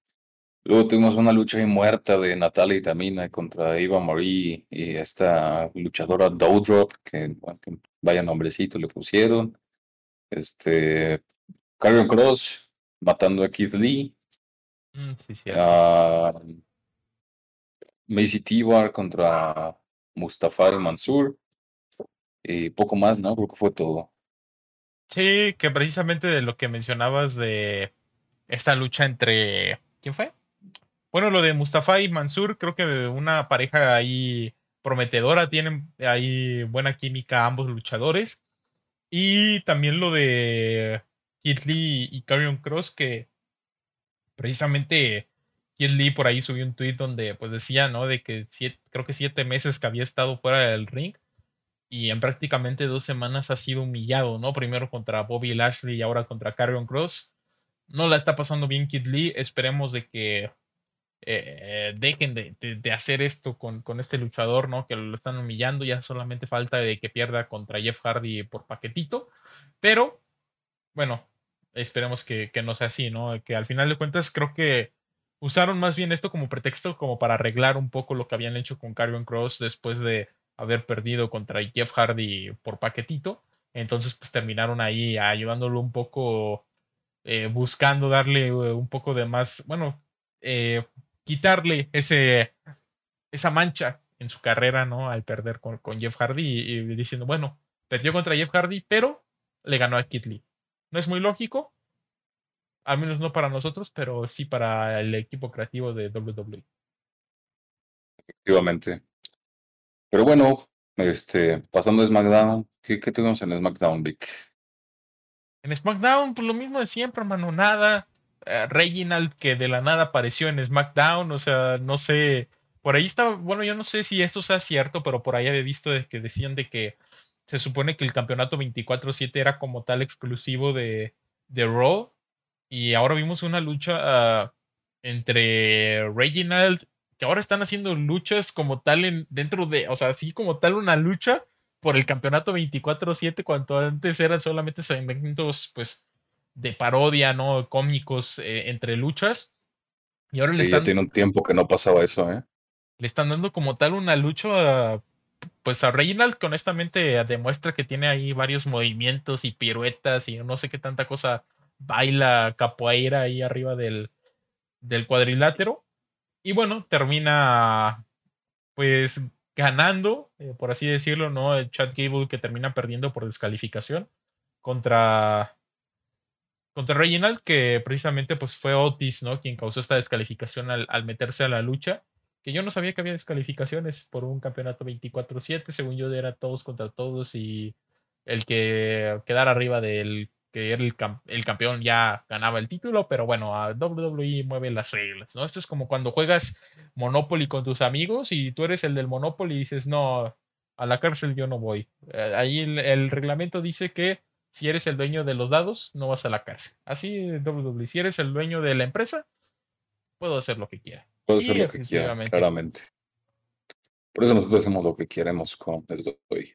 luego tuvimos una lucha ahí muerta de Natalia y Tamina contra Eva Marie y esta luchadora Doudrop, que, vaya nombrecito le pusieron. Este, Karrion Cross matando a Keith Lee. Mm, sí, cierto. Macy Tibar contra Mustafa y Mansur. Y poco más, ¿no? Creo que fue todo. Sí, que precisamente de lo que mencionabas de esta lucha entre. ¿Quién fue? Bueno, lo de Mustafa y Mansur, creo que una pareja ahí prometedora, tienen ahí buena química ambos luchadores. Y también lo de Keith Lee y Karrion Cross, que precisamente Keith Lee por ahí subió un tweet donde pues decía, ¿no? De que siete- creo que siete meses que había estado fuera del ring y en prácticamente dos semanas ha sido humillado, ¿no? Primero contra Bobby Lashley y ahora contra Karrion Cross. No la está pasando bien Kid Lee. Esperemos de que eh, dejen de, de- de hacer esto con, con este luchador, ¿no? Que lo están humillando. Ya solamente falta de que pierda contra Jeff Hardy por paquetito. Pero, bueno, esperemos que, que no sea así, ¿no? Que al final de cuentas creo que usaron más bien esto como pretexto como para arreglar un poco lo que habían hecho con Karrion Cross después de haber perdido contra Jeff Hardy por paquetito. Entonces, pues terminaron ahí ayudándolo un poco, eh, buscando darle eh, un poco de más, bueno, eh, quitarle ese, esa mancha en su carrera, ¿no? Al perder con, Jeff Hardy y, diciendo, bueno, perdió contra Jeff Hardy, pero le ganó a Kid. No es muy lógico, al menos no para nosotros, pero sí para el equipo creativo de. WWE. Efectivamente. Pero bueno, este, pasando a SmackDown, ¿qué, qué tuvimos en SmackDown, Vic? En SmackDown, pues lo mismo de siempre, hermano, nada. Eh, Reginald que de la nada apareció en SmackDown, o sea, no sé. Por ahí está, bueno, yo no sé si esto sea cierto, pero por ahí había visto de que decían de que se supone que el campeonato 24-7 era como tal exclusivo de, de Raw. Y ahora vimos una lucha ah, entre Reginald, que ahora están haciendo luchas como tal en, dentro de, o sea, así como tal una lucha por el campeonato 24-7, cuando antes eran solamente segmentos, pues, de parodia, ¿no? Cómicos eh, entre luchas. Y ahora le Sí, ya están, tiene un tiempo que no pasaba eso, ¿eh? le están dando como tal una lucha, a- pues a Reginald, que honestamente demuestra que tiene ahí varios movimientos y piruetas y no sé qué tanta cosa baila capoeira ahí arriba del, del cuadrilátero. Y bueno, termina pues ganando, eh, por así decirlo, ¿no? El Chad Gable que termina perdiendo por descalificación contra contra Reginald, que precisamente pues fue Otis, ¿no? Quien causó esta descalificación al, al meterse a la lucha. Que yo no sabía que había descalificaciones por un campeonato 24-7. Según yo, era todos contra todos y el que quedara arriba del que era el, el, campeón ya ganaba el título, pero bueno, a WWE mueve las reglas, ¿no? Esto es como cuando juegas Monopoly con tus amigos y tú eres el del Monopoly y dices, no, a la cárcel yo no voy. Eh, ahí el, reglamento dice que si eres el dueño de los dados, no vas a la cárcel. Así WWE, si eres el dueño de la empresa, puedo hacer lo que quiera. Puedo hacer lo que quiera, claramente. Por eso nosotros hacemos lo que queremos con el hoy.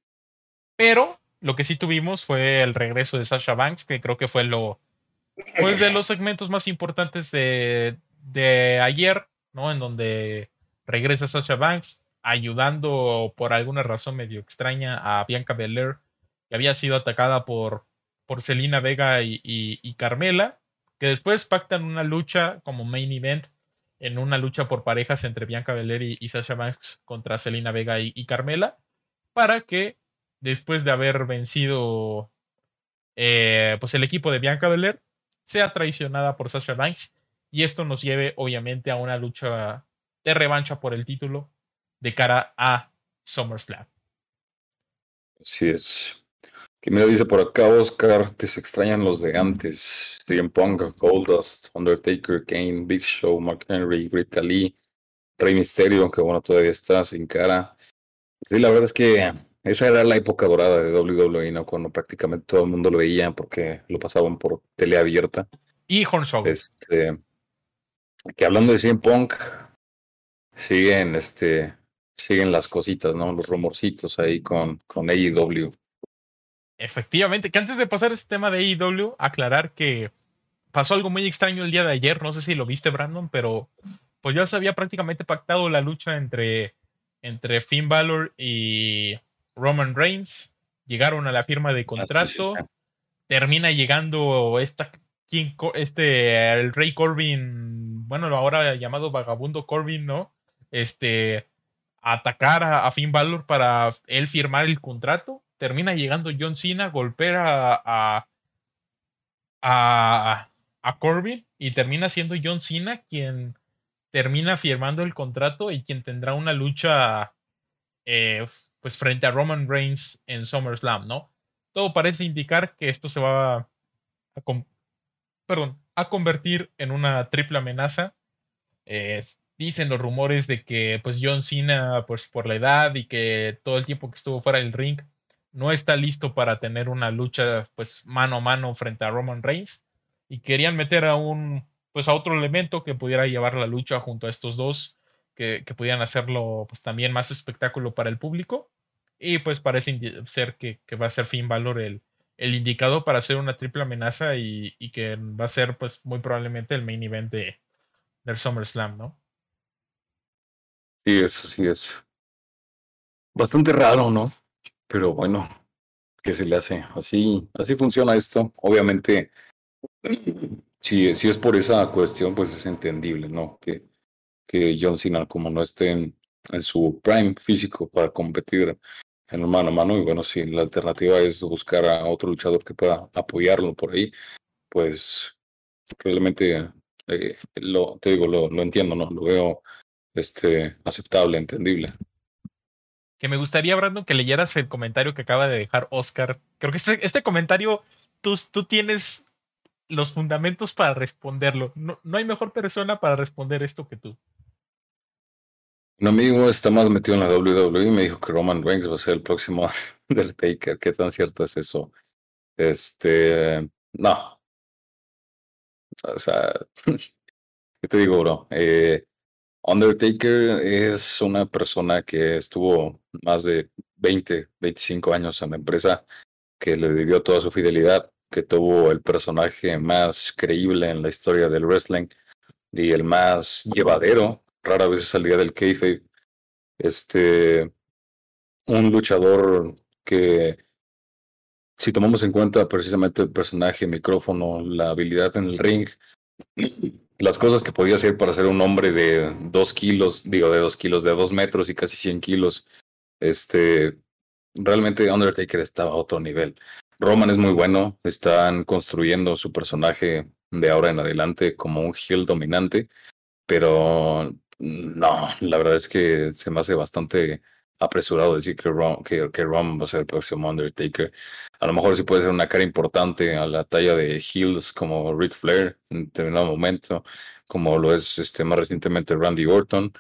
Pero lo que sí tuvimos fue el regreso de Sasha Banks, que creo que fue lo pues de los segmentos más importantes de, de ayer, ¿no? En donde regresa Sasha Banks ayudando por alguna razón medio extraña a Bianca Belair, que había sido atacada por, por Vega y, Carmela, que después pactan una lucha como main event en una lucha por parejas entre Bianca Belair y, Sasha Banks contra Selena Vega y Carmela, para que después de haber vencido eh, pues el equipo de Bianca Belair, sea traicionada por Sasha Banks y esto nos lleve obviamente a una lucha de revancha por el título de cara a SummerSlam. Así es. Que me dice por acá, Oscar, te se extrañan los de antes. CM Punk, Goldust, Undertaker, Kane, Big Show, Mark Henry, Great Khali, Rey Mysterio, aunque bueno, todavía está sin cara. Sí, la verdad es que esa era la época dorada de WWE, ¿no? Cuando prácticamente todo el mundo lo veía porque lo pasaban por tele abierta. Y Hornswoggle. Este, que hablando de CM Punk, siguen, este, siguen las cositas, ¿no? Los rumorcitos ahí con, con AEW. Efectivamente, que antes de pasar este tema de AEW, aclarar que pasó algo muy extraño el día de ayer, no sé si lo viste, Brandon, pero pues ya se había prácticamente pactado la lucha entre, entre Finn Balor y Roman Reigns, llegaron a la firma de contrato, termina llegando esta, este, el rey Corbin, bueno, ahora llamado vagabundo Corbin, ¿no? Este, a atacar a, Finn Balor para él firmar el contrato, termina llegando John Cena, golpea a, a, a Corbin y termina siendo John Cena quien termina firmando el contrato y quien tendrá una lucha eh, pues frente a Roman Reigns en SummerSlam, ¿no? Todo parece indicar que esto se va a, perdón, a convertir en una triple amenaza. dicen los rumores de que pues John Cena, pues por la edad y que todo el tiempo que estuvo fuera del ring, no está listo para tener una lucha pues mano a mano frente a Roman Reigns y querían meter a un pues a otro elemento que pudiera llevar la lucha junto a estos dos que, que pudieran hacerlo pues también más espectáculo para el público y pues parece ser que, va a ser Finn Balor el, el indicado para hacer una triple amenaza y, que va a ser pues muy probablemente el main event de, del SummerSlam, ¿no? Sí, eso sí es bastante raro, ¿no? Pero bueno, ¿qué se le hace? Así, así funciona esto. Obviamente, si, si es por esa cuestión, pues es entendible, ¿no? Que, que John Cena, como no esté en su prime físico para competir en mano a mano. Y bueno, si la alternativa es buscar a otro luchador que pueda apoyarlo por ahí, pues realmente eh, lo, te digo, lo, lo entiendo, ¿no? Lo veo este, aceptable, entendible. Que me gustaría, Brandon, que leyeras el comentario que acaba de dejar Oscar. Creo que este, este comentario, tú, tú tienes los fundamentos para responderlo. No, no hay mejor persona para responder esto que tú. Un amigo está más metido en la WWE y me dijo que Roman Reigns va a ser el próximo del Taker. ¿Qué tan cierto es eso? Este, no. O sea, ¿qué te digo, bro? Eh, Undertaker es una persona que estuvo más de 20, 25 años en la empresa, que le debió toda su fidelidad, que tuvo el personaje más creíble en la historia del wrestling y el más llevadero rara vez salía del kayfabe. Este, un luchador que, si tomamos en cuenta precisamente el personaje, micrófono, la habilidad en el ring, las cosas que podía hacer para ser un hombre de dos kilos, digo de dos kilos, de dos metros y casi 100 kilos, este, realmente Undertaker estaba a otro nivel. Roman es muy bueno, están construyendo su personaje de ahora en adelante como un heel dominante, pero no, la verdad es que se me hace bastante apresurado decir que Rom va a ser el próximo Undertaker. A lo mejor sí puede ser una cara importante a la talla de Hills como Ric Flair en determinado momento, como lo es este más recientemente Randy Orton,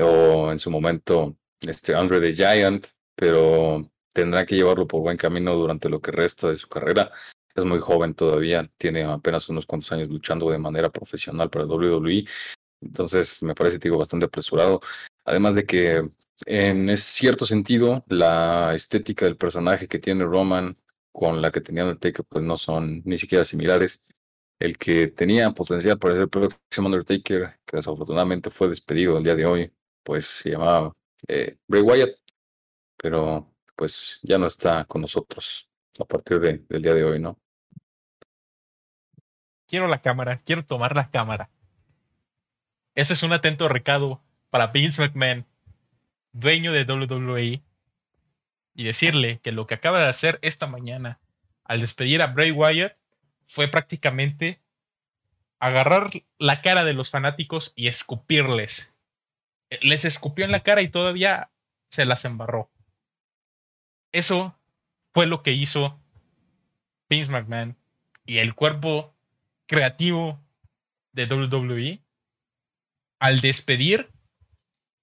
o en su momento este Andre the Giant, pero tendrá que llevarlo por buen camino durante lo que resta de su carrera. Es muy joven todavía, tiene apenas unos cuantos años luchando de manera profesional para el WWE, entonces me parece, digo, bastante apresurado. Además de que en cierto sentido, la estética del personaje que tiene Roman con la que tenía Undertaker, pues no son ni siquiera similares. El que tenía potencial para ser el próximo Undertaker, que desafortunadamente fue despedido el día de hoy, pues se llamaba eh, Bray Wyatt, pero pues ya no está con nosotros a partir de, del día de hoy, ¿no? Quiero la cámara, quiero tomar la cámara. Ese es un atento recado para Vince McMahon dueño de WWE, y decirle que lo que acaba de hacer esta mañana al despedir a Bray Wyatt fue prácticamente agarrar la cara de los fanáticos y escupirles. Les escupió en la cara y todavía se las embarró. Eso fue lo que hizo Vince McMahon y el cuerpo creativo de WWE al despedir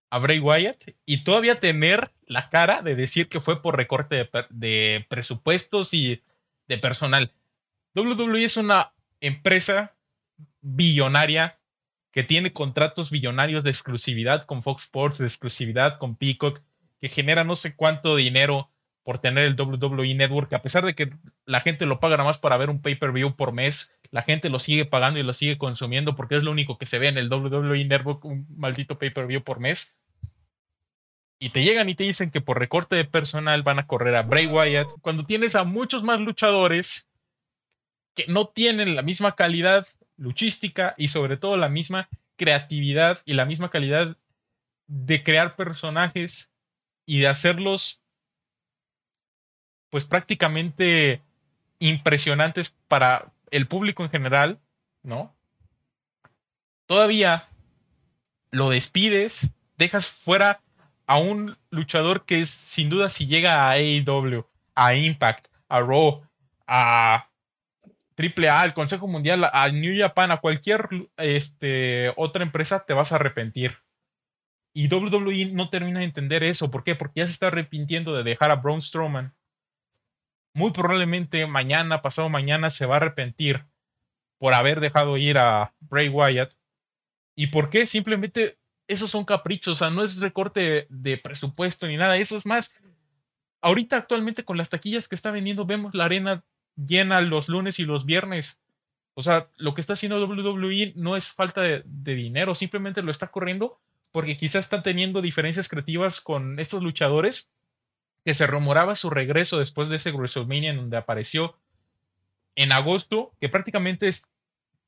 a Bray Wyatt y todavía tener la cara de decir que fue por recorte de, presupuestos y de personal. WWE es una empresa billonaria que tiene contratos billonarios de exclusividad con Fox Sports, de exclusividad con Peacock, que genera no sé cuánto dinero por tener el WWE Network, a pesar de que la gente lo paga nada más para ver un pay-per-view por mes, la gente lo sigue pagando y lo sigue consumiendo porque es lo único que se ve en el WWE Network, un maldito pay-per-view por mes. Y te llegan y te dicen que por recorte de personal van a correr a Bray Wyatt, cuando tienes a muchos más luchadores que no tienen la misma calidad luchística y sobre todo la misma creatividad y la misma calidad de crear personajes y de hacerlos pues prácticamente impresionantes para el público en general, ¿no? Todavía lo despides, dejas fuera a un luchador que sin duda si llega a AEW, a Impact, a Raw, a AAA, al Consejo Mundial, a New Japan, a cualquier este, otra empresa, te vas a arrepentir. Y WWE no termina de entender eso. ¿Por qué? Porque ya se está arrepintiendo de dejar a Braun Strowman muy probablemente mañana, pasado mañana, se va a arrepentir por haber dejado ir a Bray Wyatt. ¿Y por qué? Simplemente esos son caprichos, o sea, no es recorte de presupuesto ni nada, eso es más. Ahorita actualmente con las taquillas que está vendiendo vemos la arena llena los lunes y los viernes. O sea, lo que está haciendo WWE no es falta de, dinero, simplemente lo está corriendo porque quizás están teniendo diferencias creativas con estos luchadores que se rumoraba su regreso después de ese WrestleMania en donde apareció en agosto, que prácticamente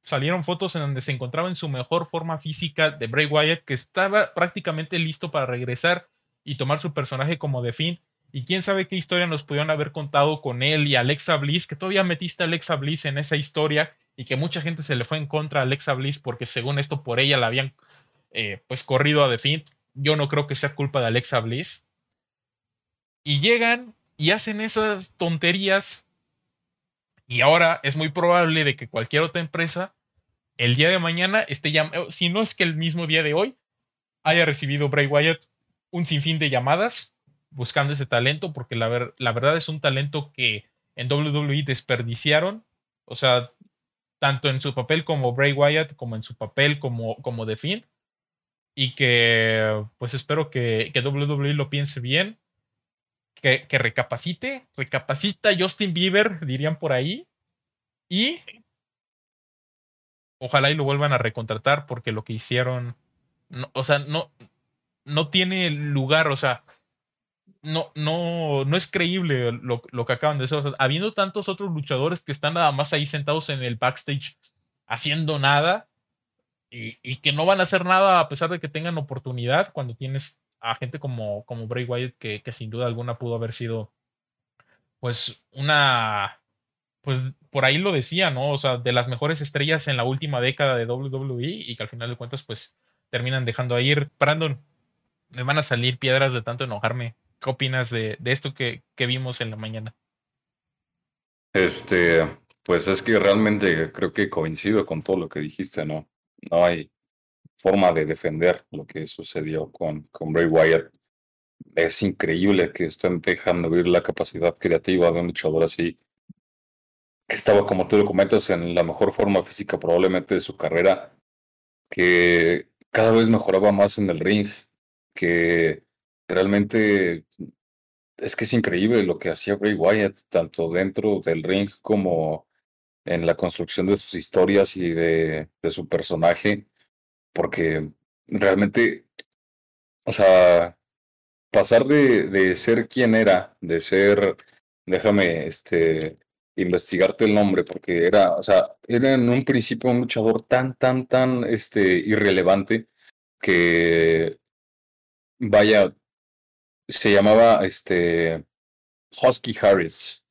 salieron fotos en donde se encontraba en su mejor forma física de Bray Wyatt, que estaba prácticamente listo para regresar y tomar su personaje como The Fiend. Y quién sabe qué historia nos pudieron haber contado con él y Alexa Bliss, que todavía metiste a Alexa Bliss en esa historia y que mucha gente se le fue en contra a Alexa Bliss porque según esto por ella la habían eh, pues corrido a The Fiend. Yo no creo que sea culpa de Alexa Bliss. Y llegan y hacen esas tonterías. Y ahora es muy probable de que cualquier otra empresa el día de mañana esté llamando, si no es que el mismo día de hoy, haya recibido Bray Wyatt un sinfín de llamadas buscando ese talento, porque la, la verdad es un talento que en WWE desperdiciaron. O sea, tanto en su papel como Bray Wyatt, como en su papel como, como The Fiend. Y que pues espero que, que WWE lo piense bien que, recapacite, recapacita Justin Bieber, dirían por ahí, y ojalá y lo vuelvan a recontratar porque lo que hicieron, o sea, no, no tiene lugar, o sea, no, no, no es creíble lo, que acaban de hacer. habiendo tantos otros luchadores que están nada más ahí sentados en el backstage haciendo nada y, y, que no van a hacer nada a pesar de que tengan oportunidad cuando tienes a gente como, como Bray Wyatt, que, que, sin duda alguna pudo haber sido, pues, una, pues, por ahí lo decía, ¿no? O sea, de las mejores estrellas en la última década de WWE y que al final de cuentas, pues, terminan dejando a ir. Brandon, me van a salir piedras de tanto enojarme. ¿Qué opinas de, de esto que, que vimos en la mañana? Este, pues es que realmente creo que coincido con todo lo que dijiste, ¿no? No hay forma de defender lo que sucedió con, con Bray Wyatt. Es increíble que estén dejando ver la capacidad creativa de un luchador así. Que estaba, como tú lo comentas, en la mejor forma física probablemente de su carrera. Que cada vez mejoraba más en el ring. Que realmente es que es increíble lo que hacía Bray Wyatt, tanto dentro del ring como en la construcción de sus historias y de, de su personaje, porque realmente, o sea, pasar de, de ser quien era, de ser, déjame, este, investigarte el nombre, porque era, o sea, era en un principio un luchador tan, tan, tan, este, irrelevante que, vaya, se llamaba este Husky Harris.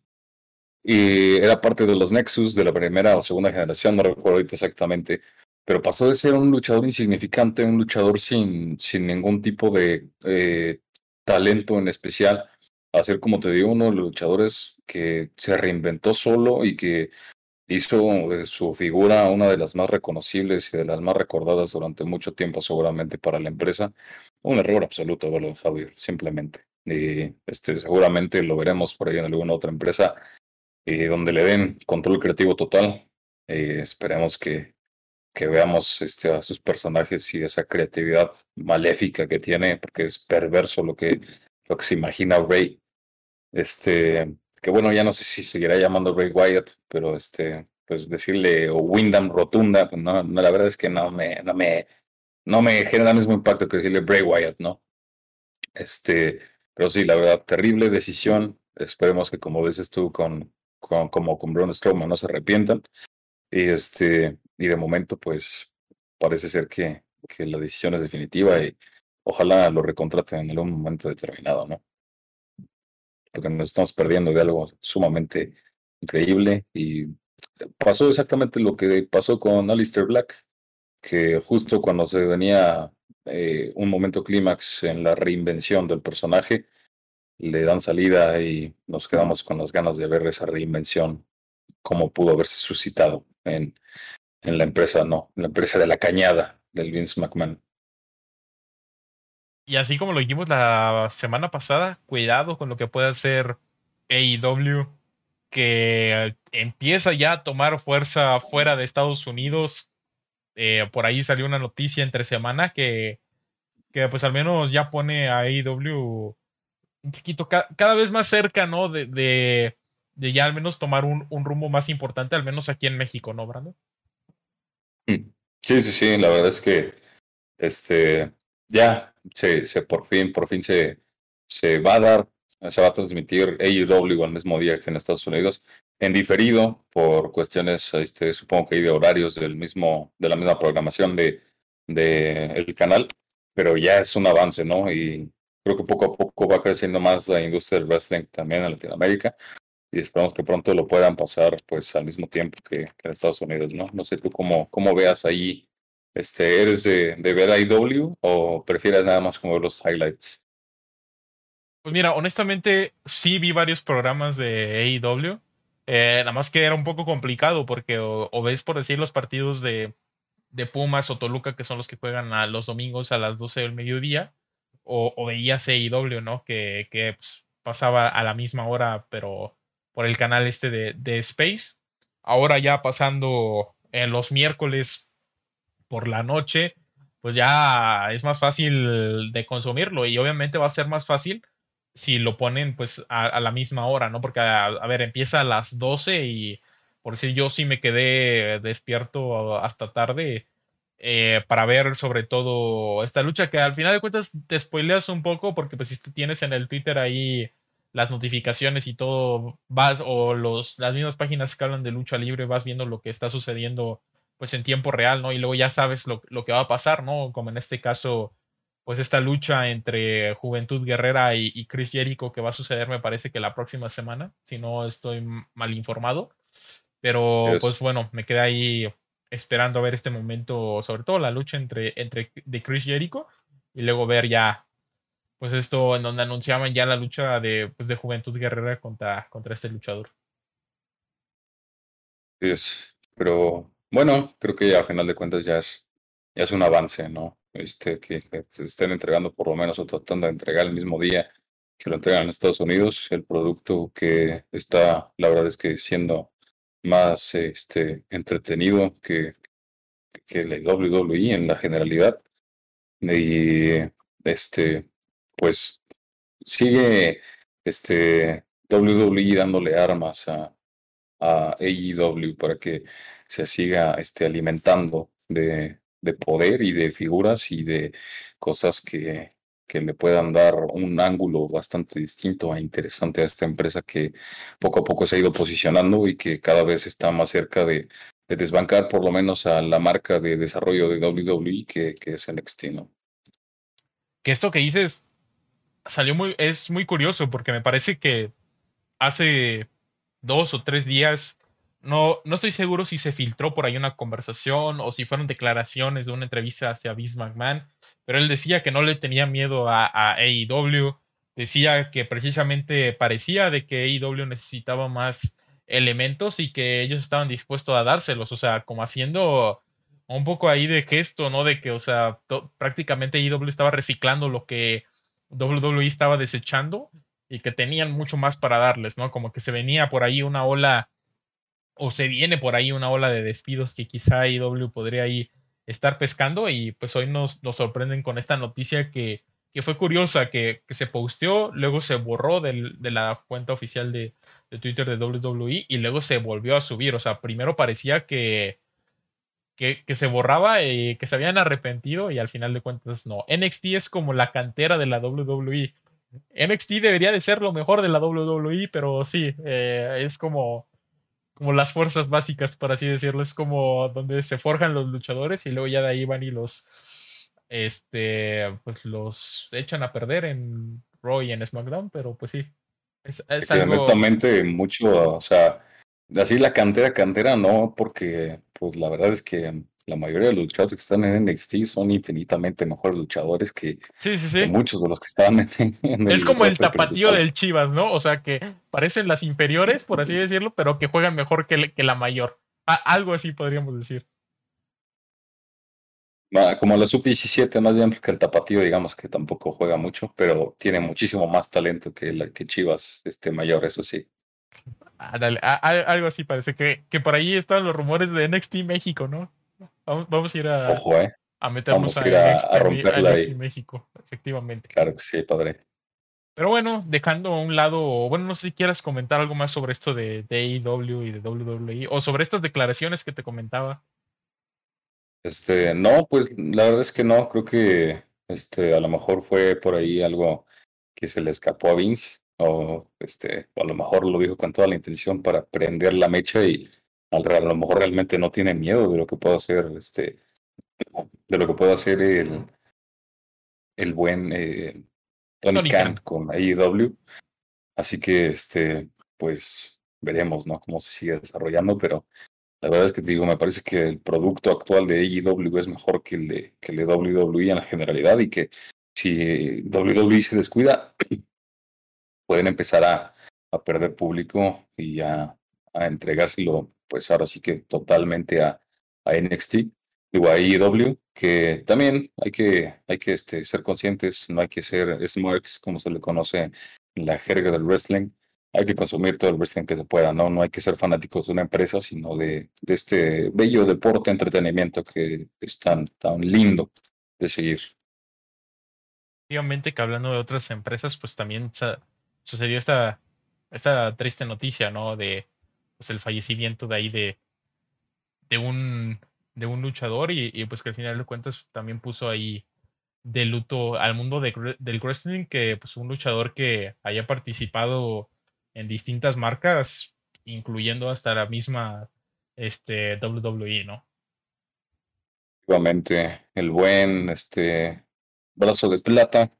Y era parte de los Nexus de la primera o segunda generación, no recuerdo ahorita exactamente, pero pasó de ser un luchador insignificante, un luchador sin, sin ningún tipo de eh, talento en especial, a ser, como te digo, uno de los luchadores que se reinventó solo y que hizo de su figura una de las más reconocibles y de las más recordadas durante mucho tiempo seguramente para la empresa. Un error absoluto haberlo dejado ir, simplemente. Y este, seguramente lo veremos por ahí en alguna otra empresa y donde le den control creativo total. Eh, esperemos que, que veamos este, a sus personajes y esa creatividad maléfica que tiene, porque es perverso lo que, lo que se imagina Ray. Este, que bueno, ya no sé si seguirá llamando Ray Wyatt, pero este, pues decirle o Windham Rotunda, no, no, la verdad es que no me, no me, no me genera el mismo impacto que decirle Bray Wyatt, ¿no? Este, pero sí, la verdad, terrible decisión. Esperemos que, como dices tú, con, con como con Braun Strowman no se arrepientan. Y este, y de momento, pues, parece ser que, que la decisión es definitiva y ojalá lo recontraten en algún momento determinado, ¿no? Porque nos estamos perdiendo de algo sumamente increíble y pasó exactamente lo que pasó con Alistair Black que justo cuando se venía eh, un momento clímax en la reinvención del personaje, le dan salida y nos quedamos con las ganas de ver esa reinvención, cómo pudo haberse suscitado en, en la empresa, no, en la empresa de la cañada del Vince McMahon. Y así como lo dijimos la semana pasada, cuidado con lo que puede hacer AEW, que empieza ya a tomar fuerza fuera de Estados Unidos eh, por ahí salió una noticia entre semana que, que pues al menos ya pone a AEW un poquito cada vez más cerca, ¿no? De, de, de ya al menos tomar un, un, rumbo más importante, al menos aquí en México, ¿no, Brandon? Mm. Sí, sí, sí, la verdad es que este ya se, se por fin, por fin se, se va a dar, se va a transmitir AEW al mismo día que en Estados Unidos en diferido por cuestiones, este, supongo que hay de horarios del mismo, de la misma programación de, de el canal, pero ya es un avance, ¿no? Y creo que poco a poco va creciendo más la industria del wrestling también en Latinoamérica y esperamos que pronto lo puedan pasar pues al mismo tiempo que, en Estados Unidos, ¿no? No sé tú cómo, cómo veas ahí, este, ¿eres de, de ver IW o prefieres nada más como ver los highlights? Pues mira, honestamente sí vi varios programas de AEW eh, nada más que era un poco complicado porque o, ves, por decir, los partidos de, de Pumas o Toluca, que son los que juegan a los domingos a las 12 del mediodía, o, o veías AEW, ¿no? Que, que pues, pasaba a la misma hora, pero por el canal este de, de Space. Ahora ya pasando en los miércoles por la noche, pues ya es más fácil de consumirlo y obviamente va a ser más fácil si lo ponen pues a, la misma hora, ¿no? Porque, a, ver, empieza a las 12 y por decir yo sí me quedé despierto hasta tarde eh, para ver sobre todo esta lucha que al final de cuentas te spoileas un poco porque pues si tienes en el Twitter ahí las notificaciones y todo vas o los las mismas páginas que hablan de lucha libre vas viendo lo que está sucediendo pues en tiempo real, ¿no? Y luego ya sabes lo, lo que va a pasar, ¿no? Como en este caso pues esta lucha entre Juventud Guerrera y, y, Chris Jericho que va a suceder me parece que la próxima semana, si no estoy mal informado. Pero yes. pues bueno, me quedé ahí esperando a ver este momento, sobre todo la lucha entre, entre de Chris Jericho y luego ver ya pues esto en donde anunciaban ya la lucha de, pues de Juventud Guerrera contra, contra este luchador. Es, pero bueno, creo que a final de cuentas ya es, ya es un avance, ¿no? Este, que, se estén entregando por lo menos o tratando de entregar el mismo día que lo entregan en Estados Unidos, el producto que está, la verdad es que siendo más este, entretenido que, que la WWE en la generalidad. Y este, pues sigue este WWE dándole armas a, a AEW para que se siga este, alimentando de, de poder y de figuras y de cosas que, que le puedan dar un ángulo bastante distinto e interesante a esta empresa que poco a poco se ha ido posicionando y que cada vez está más cerca de, de desbancar por lo menos a la marca de desarrollo de WWE que, que es NXT, ¿no? Que esto que dices salió muy, es muy curioso porque me parece que hace dos o tres días, no, no estoy seguro si se filtró por ahí una conversación o si fueron declaraciones de una entrevista hacia Vince McMahon, pero él decía que no le tenía miedo a, a AEW, decía que precisamente parecía de que AEW necesitaba más elementos y que ellos estaban dispuestos a dárselos, o sea, como haciendo un poco ahí de gesto, ¿no? De que, o sea, prácticamente AEW estaba reciclando lo que WWE estaba desechando y que tenían mucho más para darles, ¿no? Como que se venía por ahí una ola, o se viene por ahí una ola de despidos que quizá AEW podría ahí estar pescando y pues hoy nos, nos sorprenden con esta noticia que, que fue curiosa, que, que, se posteó, luego se borró del, de la cuenta oficial de, de, Twitter de WWE y luego se volvió a subir. O sea, primero parecía que, que, que, se borraba y que se habían arrepentido y al final de cuentas no. NXT es como la cantera de la WWE. NXT debería de ser lo mejor de la WWE, pero sí, eh, es como, como las fuerzas básicas, por así decirlo. Es como donde se forjan los luchadores y luego ya de ahí van y los, este, pues los echan a perder en Raw y en SmackDown, pero pues sí. Es, es algo... Honestamente, mucho, o sea, así la cantera, cantera, no, porque pues la verdad es que la mayoría de los luchadores que están en NXT son infinitamente mejores luchadores que, sí, sí, sí. que muchos de los que están en, en Es como el tapatío del Chivas, ¿no? O sea, que parecen las inferiores, por así decirlo, pero que juegan mejor que, que la mayor. A, algo así podríamos decir. Como la sub-17, más bien porque el tapatío, digamos que tampoco juega mucho, pero tiene muchísimo más talento que, la, que Chivas este mayor, eso sí. Dale, a, a, algo así parece que, que por ahí están los rumores de NXT México, ¿no? Vamos, vamos a ir a, Ojo, eh. a meternos Vamos a, ir a, NXT, a romperla NXT ahí. México, efectivamente. Claro que sí, padre. Pero bueno, dejando a un lado, bueno, no sé si quieras comentar algo más sobre esto de, de AEW y de WWE, o sobre estas declaraciones que te comentaba. Este, no, pues la verdad es que no, creo que este, a lo mejor fue por ahí algo que se le escapó a Vince, o este, a lo mejor lo dijo con toda la intención para prender la mecha y a lo mejor realmente no tiene miedo de lo que pueda hacer, este, de lo que pueda hacer el, el buen eh, Tony, Tony Khan Khan. con AEW. Así que, este, pues veremos, ¿no? Cómo se sigue desarrollando, pero la verdad es que te digo, me parece que el producto actual de AEW es mejor que el de, que el de WWE en la generalidad y que si WWE se descuida, pueden empezar a, a perder público y a, a, entregárselo, pues ahora sí que totalmente a, a NXT, digo a AEW, que también hay que, hay que este, ser conscientes, no hay que ser smarks, como se le conoce en la jerga del wrestling. Hay que consumir todo el wrestling que se pueda, ¿no? No hay que ser fanáticos de una empresa, sino de, de este bello deporte, entretenimiento que es tan, tan lindo de seguir. Efectivamente que hablando de otras empresas, pues también sucedió esta, esta triste noticia, ¿no? De pues, el fallecimiento de ahí de, de un de un luchador y, y, pues que al final de cuentas también puso ahí de luto al mundo de, del wrestling que pues un luchador que haya participado en distintas marcas incluyendo hasta la misma este WWE, ¿no? Efectivamente, el buen este brazo de plata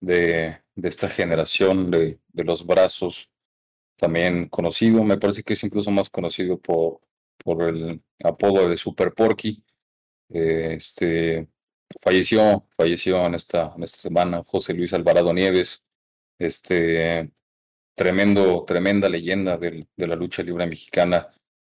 de, de esta generación de, de, los brazos, también conocido, me parece que es incluso más conocido por, por el apodo de Super Porky. Este falleció, falleció en esta, en esta semana José Luis Alvarado Nieves, este tremendo, tremenda leyenda de la lucha libre mexicana,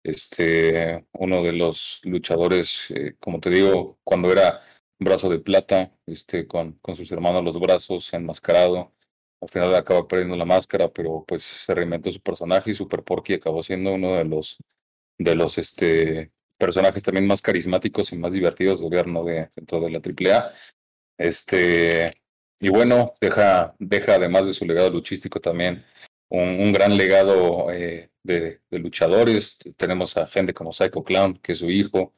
este, uno de los luchadores, eh, como te digo, cuando era brazo de plata, este, con, con sus hermanos los brazos enmascarado, al final acaba perdiendo la máscara, pero pues se reinventó su personaje y Super Porky acabó siendo uno de los de los este personajes también más carismáticos y más divertidos del gobierno de dentro de la AAA. Este, y bueno, deja, deja además de su legado luchístico también un, gran legado eh, de, luchadores. Tenemos a gente como Psycho Clown, que es su hijo,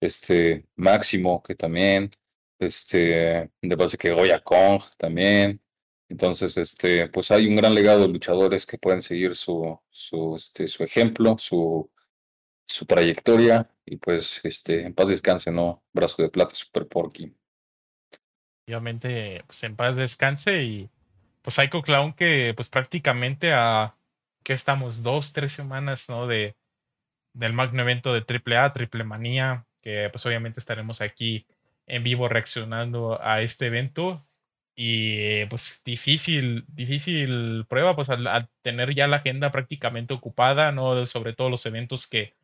este Máximo, que también, este, de base que Goya Kong también. Entonces, este, pues hay un gran legado de luchadores que pueden seguir su, su, este, su ejemplo, su, su trayectoria y pues este en paz descanse, ¿no? Brazo de plata, Super Porky. Obviamente, pues en paz descanse y pues Psycho Clown que pues prácticamente a que estamos dos, tres semanas, ¿no? De del magno evento de AAA, Triple Manía, que pues obviamente estaremos aquí en vivo reaccionando a este evento y pues difícil, difícil prueba, pues al tener ya la agenda prácticamente ocupada, ¿no? Sobre todo los eventos que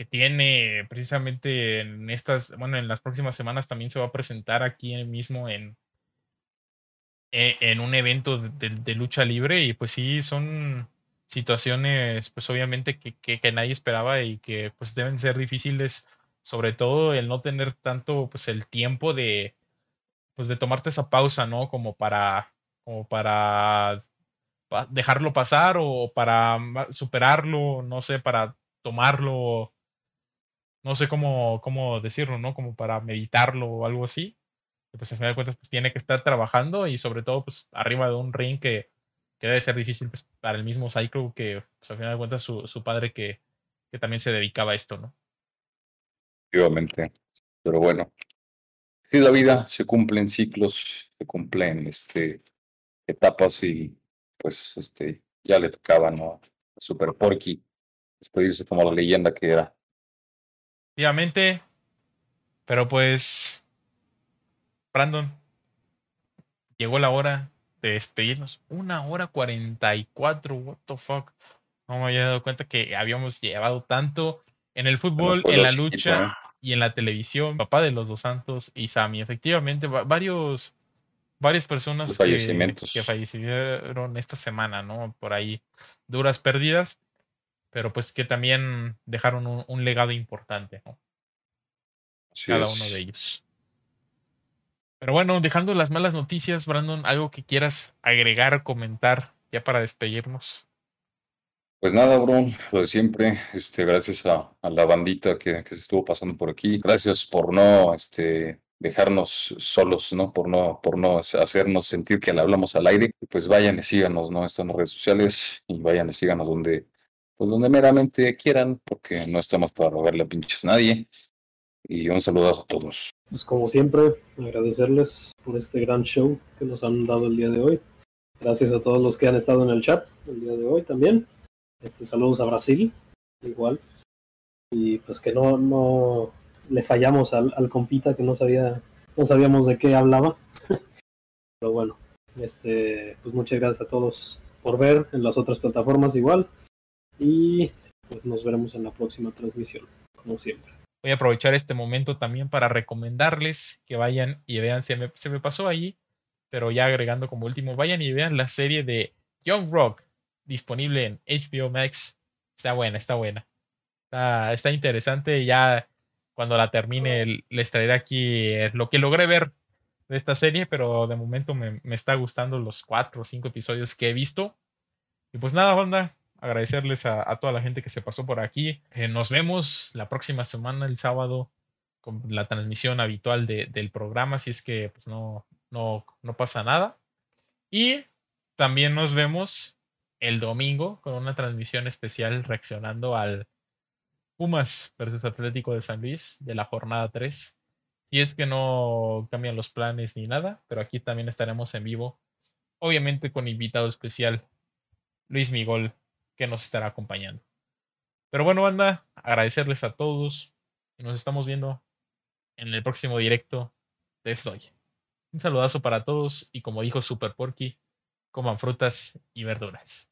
que tiene precisamente en estas, bueno, en las próximas semanas también se va a presentar aquí mismo en, e, en un evento de, lucha libre y pues sí, son situaciones pues obviamente que, que, nadie esperaba y que pues deben ser difíciles, sobre todo el no tener tanto pues el tiempo de pues de tomarte esa pausa, ¿no? Como para como para dejarlo pasar o para superarlo, no sé, para tomarlo no sé cómo, cómo decirlo, ¿no? Como para meditarlo o algo así. pues al final de cuentas, pues tiene que estar trabajando y sobre todo, pues arriba de un ring que, que debe ser difícil pues, para el mismo Cycle que, pues al final de cuentas, su, su padre que, que también se dedicaba a esto, ¿no? Efectivamente. Pero bueno, sí, la vida se cumplen ciclos, se cumplen este, etapas y pues este ya le tocaba, ¿no? Super Porky despedirse como la leyenda que era. Efectivamente. Pero pues, Brandon, llegó la hora de despedirnos. Una hora cuarenta y cuatro, what the fuck. No me había dado cuenta que habíamos llevado tanto en el fútbol, en la lucha y en la televisión. Papá de los dos santos y Sammy. Efectivamente, varios, varias personas que, que fallecieron esta semana, ¿no? Por ahí, duras pérdidas pero pues que también dejaron un, legado importante, ¿no? Cada uno de ellos. Pero bueno, dejando las malas noticias, Brandon, algo que quieras agregar, comentar, ya para despedirnos. Pues nada, bro, lo de siempre, este, gracias a, la bandita que, que, se estuvo pasando por aquí. Gracias por no este, dejarnos solos, ¿no? Por no, por no hacernos sentir que le hablamos al aire. Pues vayan y síganos, ¿no? Están en redes sociales y vayan y síganos donde, pues donde meramente quieran, porque no estamos para robarle a pinches nadie. Y un saludo a todos. Pues como siempre, agradecerles por este gran show que nos han dado el día de hoy. Gracias a todos los que han estado en el chat el día de hoy también. Este saludos a Brasil, igual. Y pues que no, no le fallamos al, al compita que no sabía, no sabíamos de qué hablaba. Pero bueno, este, pues muchas gracias a todos por ver en las otras plataformas igual. Y pues nos veremos en la próxima transmisión, como siempre. Voy a aprovechar este momento también para recomendarles que vayan y vean, se me, se me pasó ahí, pero ya agregando como último, vayan y vean la serie de Young Rock disponible en HBO Max. Está buena, está buena. Está, está interesante. Ya cuando la termine les traeré aquí eh, lo que logré ver de esta serie, pero de momento me, me está gustando los cuatro o cinco episodios que he visto. Y pues nada, onda, agradecerles a, toda la gente que se pasó por aquí. Eh, nos vemos la próxima semana, el sábado, con la transmisión habitual del programa, si es que pues, no, no, no pasa nada. Y también nos vemos el domingo con una transmisión especial reaccionando al Pumas versus Atlético de San Luis de la jornada 3. Si es que no cambian los planes ni nada, pero aquí también estaremos en vivo, obviamente con invitado especial Luis Migol que nos estará acompañando. Pero bueno, banda, agradecerles a todos y nos estamos viendo en el próximo directo les doy. Un saludazo para todos y como dijo Super Porky, coman frutas y verduras.